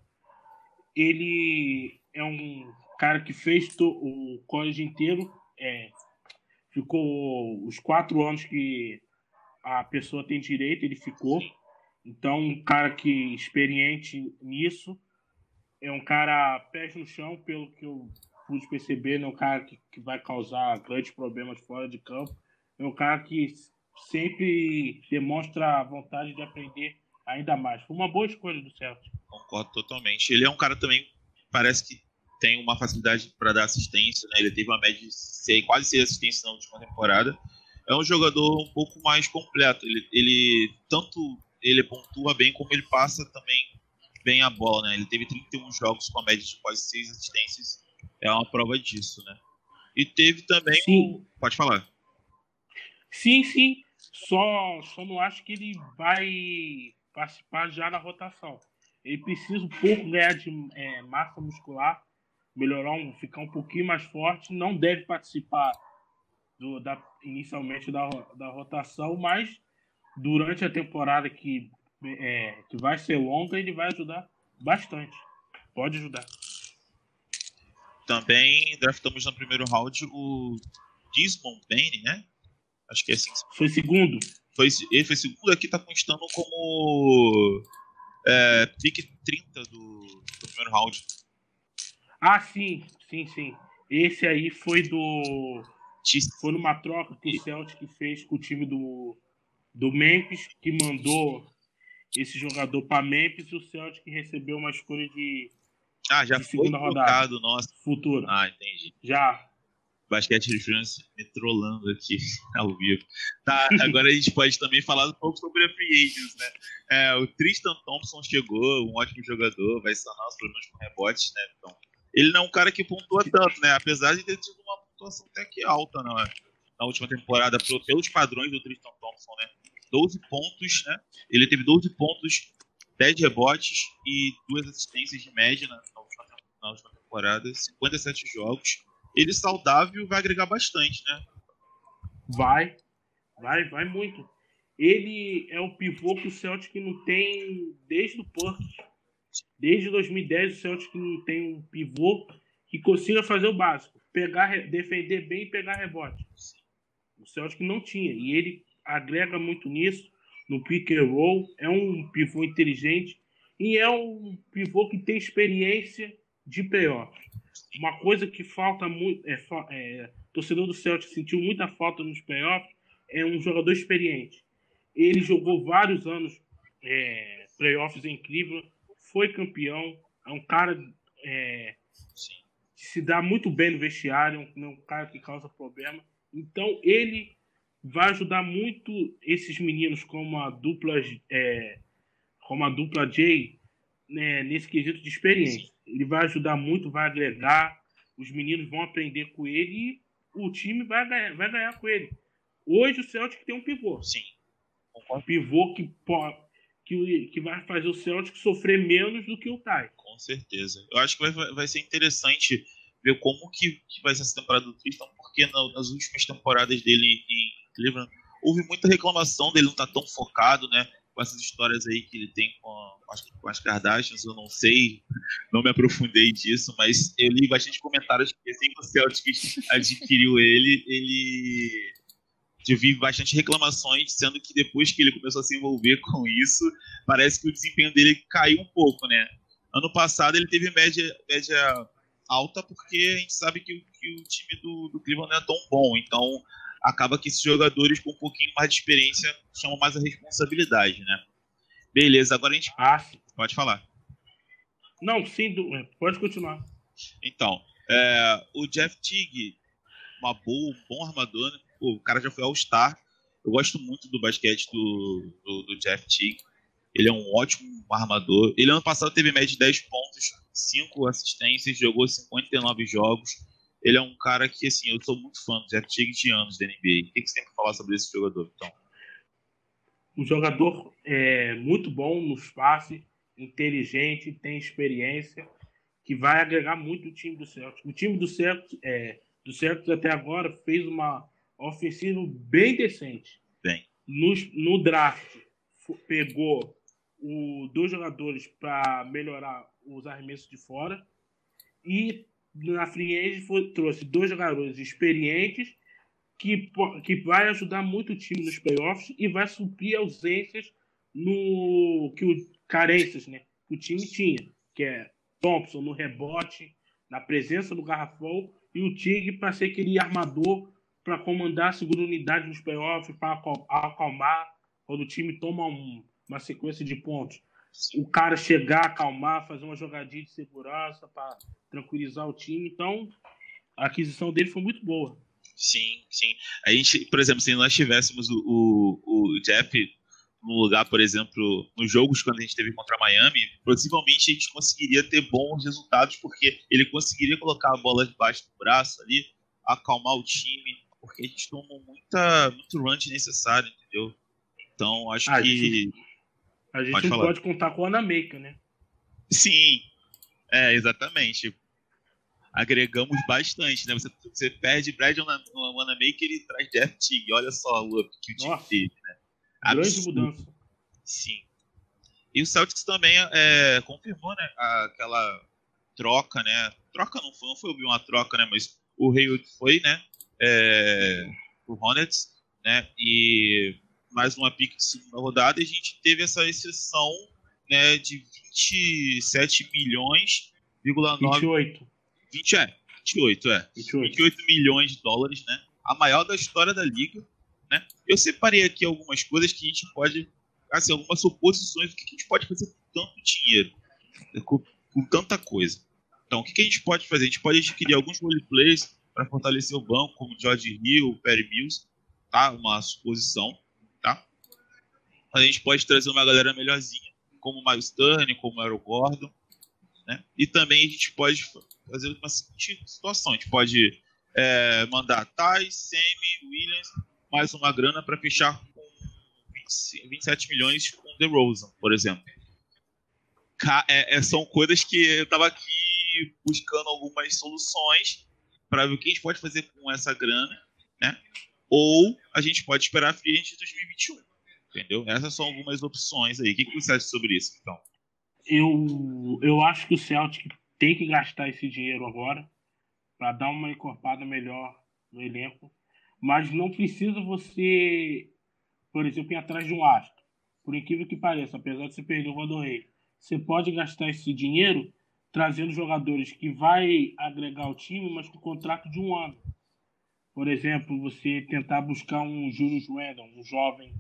Ele é um cara que fez to, o college inteiro, é, ficou os quatro anos que a pessoa tem direito, ele ficou. Então, um cara que experiente nisso é um cara pés no chão, pelo que eu pude perceber, não é um cara que, que vai causar grandes problemas fora de campo. É um cara que sempre demonstra a vontade de aprender ainda mais. Foi uma boa escolha do Celtic. Concordo totalmente. Ele é um cara também, parece que tem uma facilidade para dar assistência, né? Ele teve uma média de quase seis assistências na última temporada. É um jogador um pouco mais completo. Ele, ele tanto ele pontua bem como ele passa também bem a bola, né? Ele teve 31 jogos com a média de quase 6 assistências. É uma prova disso, né? E teve também sim. o... Pode falar. Sim, sim. Só, só não acho que ele vai participar já na rotação. Ele precisa um pouco ganhar de é, massa muscular, melhorar, um, ficar um pouquinho mais forte. Não deve participar do, da, inicialmente da, da rotação, mas durante a temporada que é, que vai ser longa, ele vai ajudar bastante. Pode ajudar. Também draftamos no primeiro round o Desmond Bane, né? Acho que é assim. Foi segundo. Foi, ele foi segundo, aqui tá constando como é, pick 30 do, do primeiro round. Ah, sim, sim, sim. Esse aí foi do. Foi numa troca que o Celtic fez com o time do, do Memphis, que mandou esse jogador para Memphis e o Celtic recebeu uma escolha de, ah, já de segunda foi rodada. nossa. Futura. Ah, entendi. Já. Basquete Reference me trollando aqui ao vivo. Tá, agora a gente pode também falar um pouco sobre a Free Agents, né? É, o Tristan Thompson chegou, um ótimo jogador, vai sanar os problemas com rebotes, né? Então, ele não é um cara que pontua tanto, né? Apesar de ter tido uma pontuação até que alta, não é? Na última temporada, pelos padrões do Tristan Thompson, né? 12 pontos, né? Ele teve 12 pontos, 10 rebotes e duas assistências de média na, última, na última temporada, 57 jogos. Ele saudável vai agregar bastante, né? Vai, vai, vai muito. Ele é o pivô que o Celtic não tem desde o Porto. Desde 2010 o Celtic não tem um pivô que consiga fazer o básico, pegar, defender bem e pegar rebote. O Celtic não tinha e ele agrega muito nisso, no pick and roll, é um pivô inteligente e é um pivô que tem experiência de playoff. Uma coisa que falta muito, é, é, torcedor do Celtic sentiu muita falta nos playoffs, é um jogador experiente. Ele jogou vários anos é, playoffs incrível, foi campeão, é um cara é, que se dá muito bem no vestiário, é um cara que causa problema. Então ele vai ajudar muito esses meninos como a dupla é, como a dupla J né, nesse quesito de experiência. Ele vai ajudar muito, vai agregar, os meninos vão aprender com ele e o time vai ganhar, vai ganhar com ele. Hoje o Celtic tem um pivô. Sim. Um pivô que, que, que vai fazer o Celtic sofrer menos do que o Tai. Com certeza. Eu acho que vai, vai ser interessante ver como que, que vai ser essa temporada do Tristan, porque nas últimas temporadas dele em Cleveland. Houve muita reclamação dele não estar tá tão focado, né? Com essas histórias aí que ele tem com, com as Kardashians, eu não sei, não me aprofundei disso, mas eu li bastante comentários que assim que o Celtics adquiriu ele, ele vi bastante reclamações, sendo que depois que ele começou a se envolver com isso, parece que o desempenho dele caiu um pouco, né? Ano passado ele teve média, média alta porque a gente sabe que, que o time do, do Cleveland não é tão bom, então acaba que esses jogadores com um pouquinho mais de experiência chamam mais a responsabilidade, né? Beleza, agora a gente. Ah, pode falar. Não, sim, pode continuar. Então, é, o Jeff Tigg, uma boa, um bom armador, né? Pô, o cara já foi All-Star. Eu gosto muito do basquete do, do, do Jeff Tigg. Ele é um ótimo armador. Ele ano passado teve média de 10 pontos, 5 assistências, jogou 59 jogos. Ele é um cara que, assim, eu sou muito fã do Jeff Teague de anos da NBA. O que você tem para falar sobre esse jogador, então? Um jogador é, muito bom no espaço, inteligente, tem experiência, que vai agregar muito o time do Celtics. O time do Celtics, é, do Celtics até agora fez uma ofensiva bem decente. Bem. No, no draft, pegou o, dois jogadores para melhorar os arremessos de fora e na Free foi, trouxe dois jogadores experientes que, que vai ajudar muito o time nos playoffs e vai suprir ausências no que o carências, né, que o time tinha, que é Thompson no rebote, na presença do garrafão e o Tig para ser aquele armador para comandar a segunda unidade nos playoffs, para acalmar quando o time toma um, uma sequência de pontos o cara chegar, acalmar, fazer uma jogadinha de segurança para tranquilizar o time. Então, a aquisição dele foi muito boa. Sim, sim. A gente, por exemplo, se nós tivéssemos o, o, o Jeff no lugar, por exemplo, nos jogos quando a gente teve contra Miami, possivelmente a gente conseguiria ter bons resultados, porque ele conseguiria colocar a bola debaixo do braço ali, acalmar o time, porque a gente tomou muita, muito run necessário, entendeu? Então, acho ah, que. Gente a gente pode não falar. pode contar com o Anamaker, né? Sim, é, exatamente. Agregamos bastante, né? Você, você perde Brad no Anamaker e traz Jeff Tigg. Olha só o up que o time teve, né? Grande mudança. Sim. E o Celtics também é, confirmou, né? Aquela troca, né? Troca não foi, não foi uma troca, né? Mas o Haywood foi, né? É, o Hornets, né? E mais uma pique de segunda rodada, e a gente teve essa exceção né, de 27 milhões, 28. 20, é, 28, é. 28. 28 milhões de dólares, né? A maior da história da liga. Né? Eu separei aqui algumas coisas que a gente pode, assim, algumas suposições do que a gente pode fazer com tanto dinheiro, com, com tanta coisa. Então, o que a gente pode fazer? A gente pode adquirir alguns roleplays para fortalecer o banco, como George Hill, Perry Mills, tá? Uma suposição? A gente pode trazer uma galera melhorzinha, como o Miles Turner, como o Aaron Gordon, né? E também a gente pode fazer uma seguinte situação, a gente pode é, mandar Ty, Sammy, Williams, mais uma grana para fechar com 20, 27 milhões com The Rosen, por exemplo. É, é, são coisas que eu estava aqui buscando algumas soluções para ver o que a gente pode fazer com essa grana, né? Ou a gente pode esperar a free de 2021, entendeu? Essas são algumas opções aí. O que, que você acha sobre isso, então? Eu, eu acho que o Celtic tem que gastar esse dinheiro agora para dar uma encorpada melhor no elenco, mas não precisa você, por exemplo, ir atrás de um astro. Por incrível que pareça, apesar de você perder o Rodorrei, você pode gastar esse dinheiro trazendo jogadores que vai agregar ao time, mas com contrato de um ano. Por exemplo, você tentar buscar um Julius Randle, um jovem,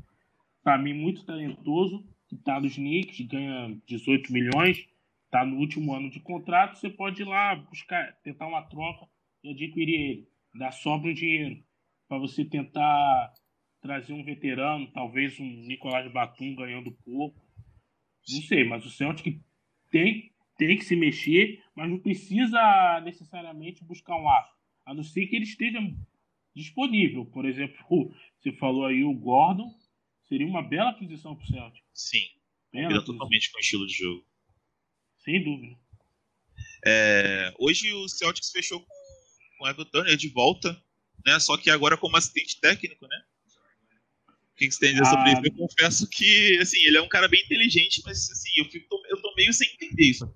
para mim, muito talentoso, que está nos Knicks, ganha 18 milhões, está no último ano de contrato, você pode ir lá buscar, tentar uma troca e adquirir ele. Dá sobra um dinheiro para você tentar trazer um veterano, talvez um Nicolás Batum ganhando pouco, não sei, mas o Celtic tem, tem que se mexer, mas não precisa necessariamente buscar um aço. A não ser que ele esteja disponível. Por exemplo, você falou aí o Gordon, seria uma bela aquisição para o Celtic. Sim. Combina totalmente com o estilo de jogo. Sem dúvida. É, hoje o Celtics fechou com, com o Evan Turner de volta, né? Só que agora como assistente técnico, né? O que você tem a dizer sobre ah, isso? Eu confesso que, assim, ele é um cara bem inteligente, mas, assim, eu, fico, eu tô meio sem entender isso.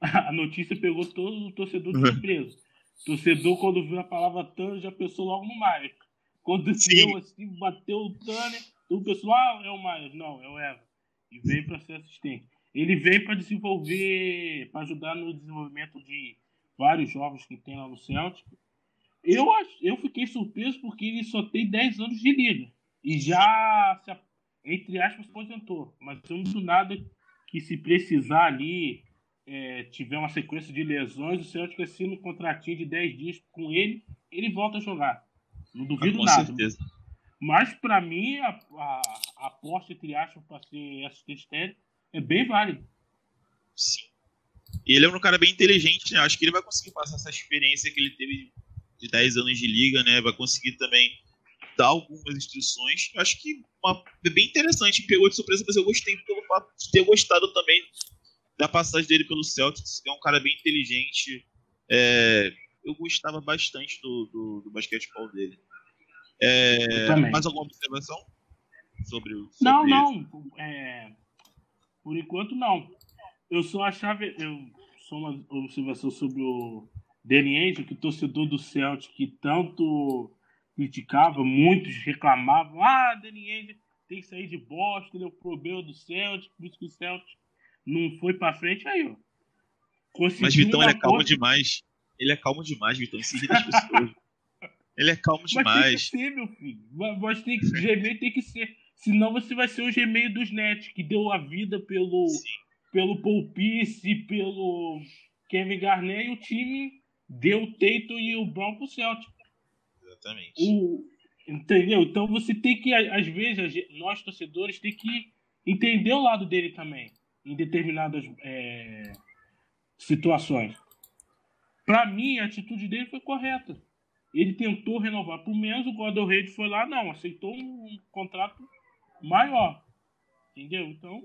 A notícia pegou todo o torcedor de surpresa. Torcedor, quando viu a palavra Tanner, já pensou logo no Maia. Quando deu assim, bateu o Tanner, o pessoal, ah, é o Maia. Não, é o Eva. E veio para ser assistente. Ele veio para desenvolver, para ajudar no desenvolvimento de vários jovens que tem lá no Celtic. Eu, eu fiquei surpreso porque ele só tem 10 anos de liga. E já, se, entre aspas, aposentou. Mas eu não nada que se precisar ali, é, tiver uma sequência de lesões, o Celtic assina um contratinho de 10 dias com ele, ele volta a jogar. Não duvido ah, nada. Certeza. Mas para mim, a, a, a aposta, entre aspas, para ser assistente técnico é bem válida. Sim. E ele é um cara bem inteligente, né? Acho que ele vai conseguir passar essa experiência que ele teve de 10 anos de liga, né? Vai conseguir também dar algumas instruções. Acho que uma, é bem interessante, pegou de surpresa, mas eu gostei pelo fato de ter gostado também da passagem dele pelo Celtics, é um cara bem inteligente. É, eu gostava bastante do, do, do basquetebol dele. É, mais alguma observação sobre o. Não, não. É, por enquanto, não. Eu só achava. Eu, só uma observação sobre o Danny Ainge, que o torcedor do Celtic que tanto criticava, muitos reclamavam, ah, Danny Ainge tem que sair de Boston, ele é o problema do Celtic, por isso que o Celtic não foi para frente, aí, ó. Mas Vitão, ele é calmo demais. Ele é calmo demais, irrita as pessoas. ele é calmo demais. Mas tem que ser, meu filho. Mas tem que, Gmail tem que ser. Senão você vai ser o Gmail dos Nets, que deu a vida pelo, pelo Paul Pierce, pelo Kevin Garnett e o time deu o Tatum e o Brown pro Celtic. Exatamente. O, entendeu? Então você tem que, às vezes, nós torcedores, tem que entender o lado dele também, em determinadas é, situações. Para mim, a atitude dele foi correta. Ele tentou renovar por menos, o Gordon Reid foi lá, não, aceitou um contrato maior. Entendeu? Então,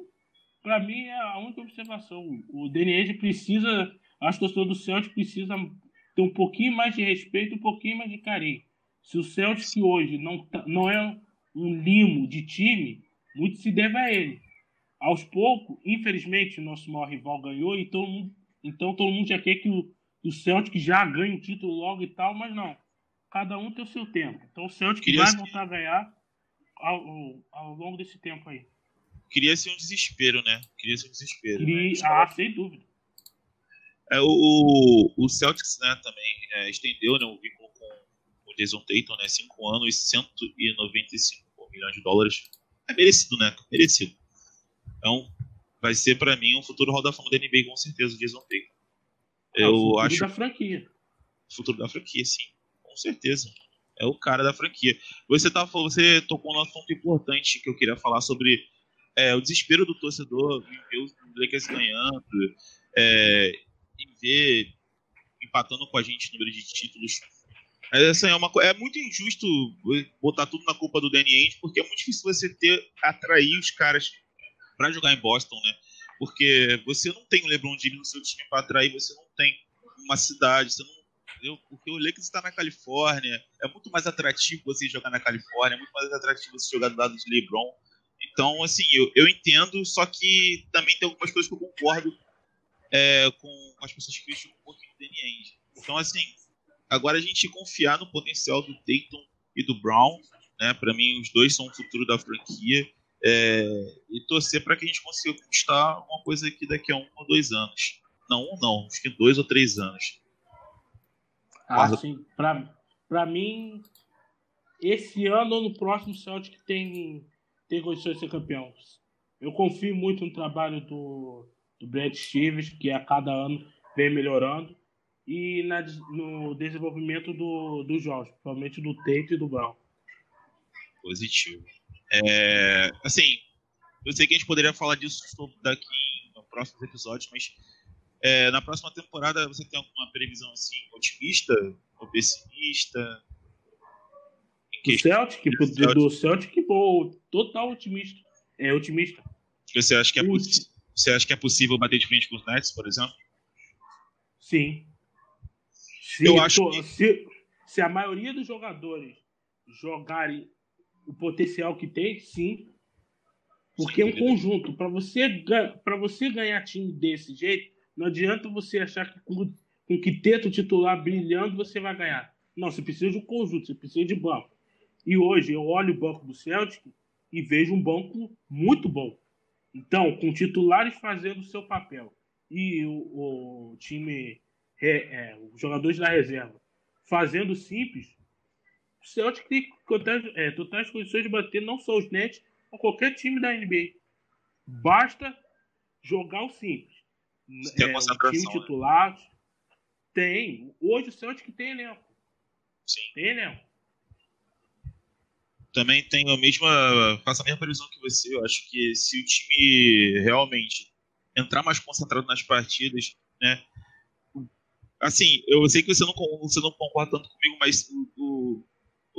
para mim, é a única observação. O DNE precisa, o torcedor do Celtic precisa ter um pouquinho mais de respeito, um pouquinho mais de carinho. Se o Celtic hoje não, tá, não é um limo de time, muito se deve a ele. Aos poucos, infelizmente, o nosso maior rival ganhou, e mundo, então todo mundo já quer que o, o Celtic já ganhe o título logo e tal, mas não. Cada um tem o seu tempo. Então o Celtic Queria vai voltar a ganhar ao, ao, longo desse tempo aí. Queria ser um desespero, né? Queria ser um desespero. Queria... Né? Ah, sem dúvida. É, o, o Celtics né, também é, estendeu né, o vínculo com o Jason Tatum, né, 5 anos e 195 milhões de dólares. É merecido, né? Merecido. Então, vai ser para mim um futuro Hall da Fama da NBA com certeza, o Jason Tatum. Eu é, o acho. da franquia. futuro da franquia, sim, com certeza. É o cara da franquia. Você falando, você tocou um assunto importante que eu queria falar sobre é, o desespero do torcedor em ver os Lakers ganhando, é, em ver empatando com a gente no número de títulos. É, assim, é, uma, é muito injusto botar tudo na culpa do Danny Ainge, porque é muito difícil você ter atrair os caras para jogar em Boston, né? Porque você não tem o LeBron James no seu time para atrair, você não tem uma cidade, você não porque o Lakers está na Califórnia, é muito mais atrativo você jogar na Califórnia, é muito mais atrativo você jogar do lado de LeBron. Então, assim, eu, eu entendo, só que também tem algumas coisas que eu concordo é, com as pessoas que criticam um pouquinho do Danny. Então, assim, agora a gente confiar no potencial do Dayton e do Brown, né? Para mim, os dois são o futuro da franquia. É, e torcer para que a gente consiga conquistar uma coisa aqui daqui a um ou dois anos. Não um, não, acho que dois ou três anos. Ah, sim. Para mim, esse ano ou no próximo, o Celtic tem, tem condições de ser campeão. Eu confio muito no trabalho do, do Brad Stevens, que a cada ano vem melhorando, e na, no desenvolvimento do, do jogos, principalmente do Tate e do Brown. Positivo. É, assim, eu sei que a gente poderia falar disso daqui nos próximos episódios, mas é, na próxima temporada você tem alguma previsão assim, otimista ou pessimista? Do Celtic, do Celtic, do Celtic total otimista. É otimista. Você acha que é, você acha que é possível bater de frente com os Nets, por exemplo? Sim. Sim eu acho que... se, se a maioria dos jogadores jogarem o potencial que tem, sim. Porque é um conjunto. Para você, você ganhar time desse jeito, não adianta você achar que com, com o quinteto titular brilhando você vai ganhar. Não, você precisa de um conjunto, você precisa de banco. E hoje eu olho o banco do Celtic e vejo um banco muito bom. Então, com titulares fazendo o seu papel e o, o time, é, é, os jogadores da reserva fazendo simples, o Celtic tem totais, é, totais condições de bater não só os Nets, mas qualquer time da NBA. Basta jogar o simples. Tem é, o time né? titular. Né? Tem. Hoje o Celtic tem elenco. Sim. Tem elenco. Também tenho a mesma. Faço a mesma previsão que você. Eu acho que se o time realmente entrar mais concentrado nas partidas, né? Assim, eu sei que você não, você não concorda tanto comigo, mas o, o,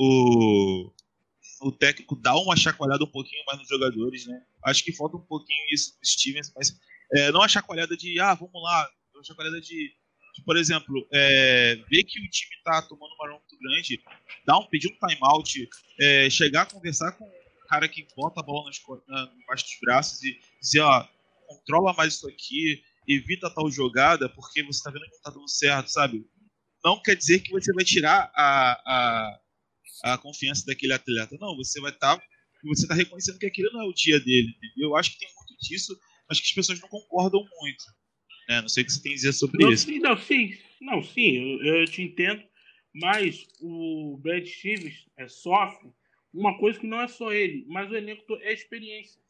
o técnico dá uma chacoalhada um pouquinho mais nos jogadores, né? Acho que falta um pouquinho isso do Stevens, mas é, não a chacoalhada de, ah, vamos lá, a chacoalhada de, de por exemplo, é, ver que o time está tomando uma muito grande, dar um, pedir um timeout, é, chegar a conversar com o cara que bota a bola nas, na, embaixo dos braços e dizer, ó, controla mais isso aqui, evita tal jogada, porque você está vendo que não está dando certo, sabe? Não quer dizer que você vai tirar a, a, a confiança daquele atleta. Não, você vai estar. Tá, você está reconhecendo que aquele não é o dia dele, entendeu? Eu acho que tem muito disso acho que as pessoas não concordam muito. Né? Não sei o que você tem a dizer sobre não, isso. Sim, não, sim, não, sim, eu, eu te entendo, mas o Brad Stevens é, sofre uma coisa que não é só ele, mas o elenco é experiência.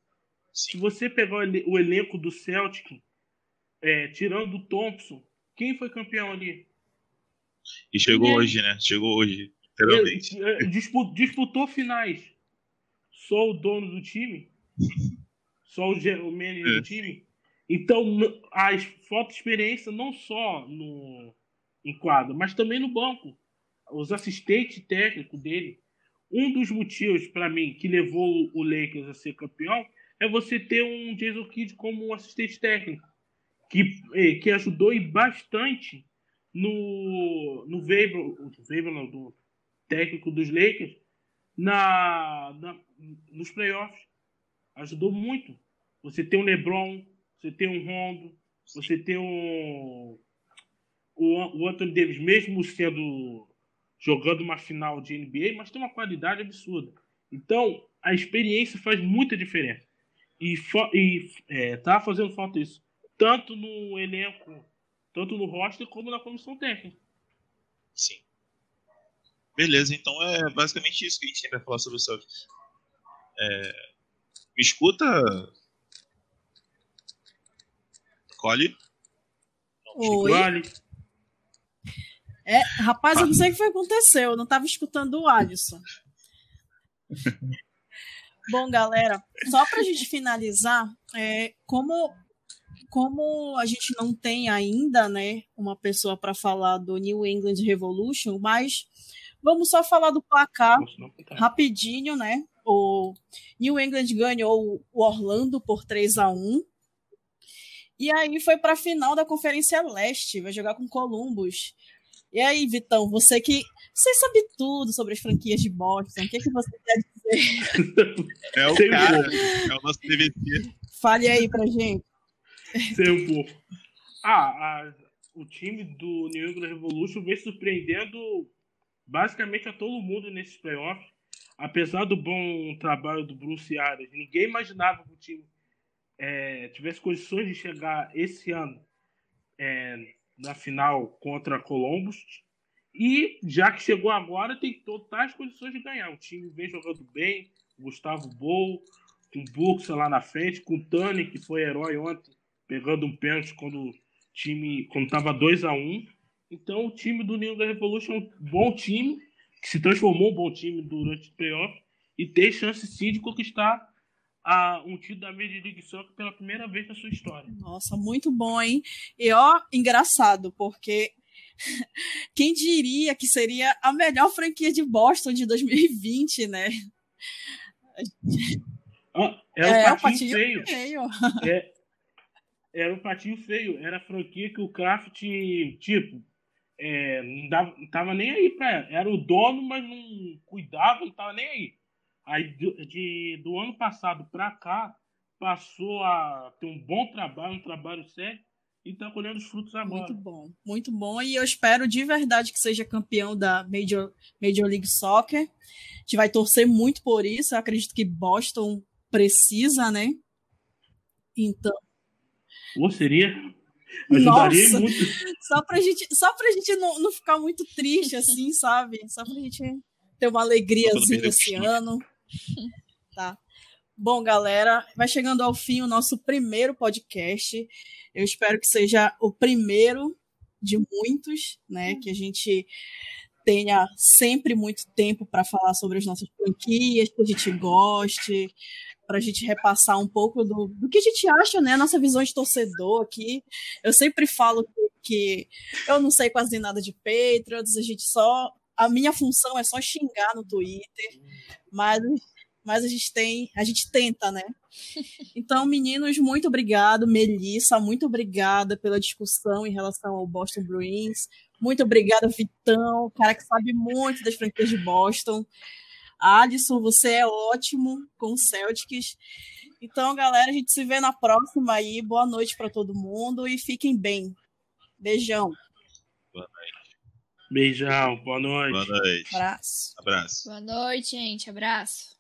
Sim. Se você pegar o elenco do Celtic, é, tirando o Thompson, quem foi campeão ali? E chegou e hoje, né? Chegou hoje, literalmente. É, disputou finais. Só o dono do time só o, o manager é. do time. Então, a falta de experiência não só no em quadro, mas também no banco. Os assistentes técnicos dele. Um dos motivos, para mim, que levou o Lakers a ser campeão é você ter um Jason Kidd como um assistente técnico, que, eh, que ajudou bastante no, no Weber, Weber não, do técnico dos Lakers, na, na, nos playoffs. Ajudou muito. Você tem um LeBron, você tem um Rondo, você tem um, o, o Anthony Davis, mesmo sendo jogando uma final de NBA, mas tem uma qualidade absurda. Então, a experiência faz muita diferença. E, e é, tá fazendo falta isso, tanto no elenco, tanto no roster, como na comissão técnica. Sim. Beleza, então é basicamente isso que a gente tem para falar sobre o Celtics. É, me escuta, Cole? Oi. É, rapaz, eu não sei o que foi que aconteceu. Eu não estava escutando o Alisson. Bom, galera, só para a gente finalizar, é, como, como a gente não tem ainda né, uma pessoa para falar do New England Revolution, mas vamos só falar do placar rapidinho, né? O New England ganhou o Orlando por 3 a 1 e aí foi para a final da Conferência Leste, vai jogar com Columbus. E aí, Vitão, você que você sabe tudo sobre as franquias de Boston, o que, é que você quer dizer? É o cara, é o nosso TVC. Fale aí pra gente. Tempo. Ah, a, o time do New England Revolution vem surpreendendo basicamente a todo mundo nesses playoffs. Apesar do bom trabalho do Bruce Arias, ninguém imaginava que o time é, tivesse condições de chegar esse ano é, na final contra a Columbus. E já que chegou agora, tem totais condições de ganhar. O time vem jogando bem, Gustavo Bol, com Buxa lá na frente, com o Tani, que foi herói ontem, pegando um pênalti quando o time quando estava 2 a 1 um. Então o time do New England Revolution é um bom time, que se transformou um bom time durante o playoff e tem chance sim de conquistar a, um título da Major League Soccer pela primeira vez na sua história. Nossa, muito bom, hein? E ó, engraçado, porque quem diria que seria a melhor franquia de Boston de 2020, né? Ah, era é, um patinho, patinho feio. feio. É, era um patinho feio. Era a franquia que o Kraft, tipo, é, não, dava, não tava nem aí pra ela. Era o dono, mas não cuidava, não tava nem aí. Aí de, de do ano passado para cá passou a ter um bom trabalho, um trabalho sério e está colhendo os frutos agora. Muito bom, muito bom. E eu espero de verdade que seja campeão da Major, Major League Soccer. A gente vai torcer muito por isso. Eu acredito que Boston precisa, né? Então. Ou seria? Ajudaria Nossa, muito. Só pra gente, só pra gente não, não ficar muito triste, assim, sabe? Só pra gente ter uma alegriazinha esse ano. Tá. Bom, galera, vai chegando ao fim o nosso primeiro podcast. Eu espero que seja o primeiro de muitos, né? Que a gente tenha sempre muito tempo para falar sobre as nossas franquias, que a gente goste, para a gente repassar um pouco do, do que a gente acha, né? A nossa visão de torcedor aqui. Eu sempre falo que, que eu não sei quase nada de Patriots, a gente só. A minha função é só xingar no Twitter, mas mas a gente tem, a gente tenta, né? Então, meninos, muito obrigado, Melissa, muito obrigada pela discussão em relação ao Boston Bruins. Muito obrigada, Vitão, cara que sabe muito das franquias de Boston. Alisson, você é ótimo com o Celtics. Então, galera, a gente se vê na próxima aí. Boa noite para todo mundo e fiquem bem. Beijão. Boa noite. Beijão, boa noite. Boa noite. Abraço. Abraço. Boa noite, gente. Abraço.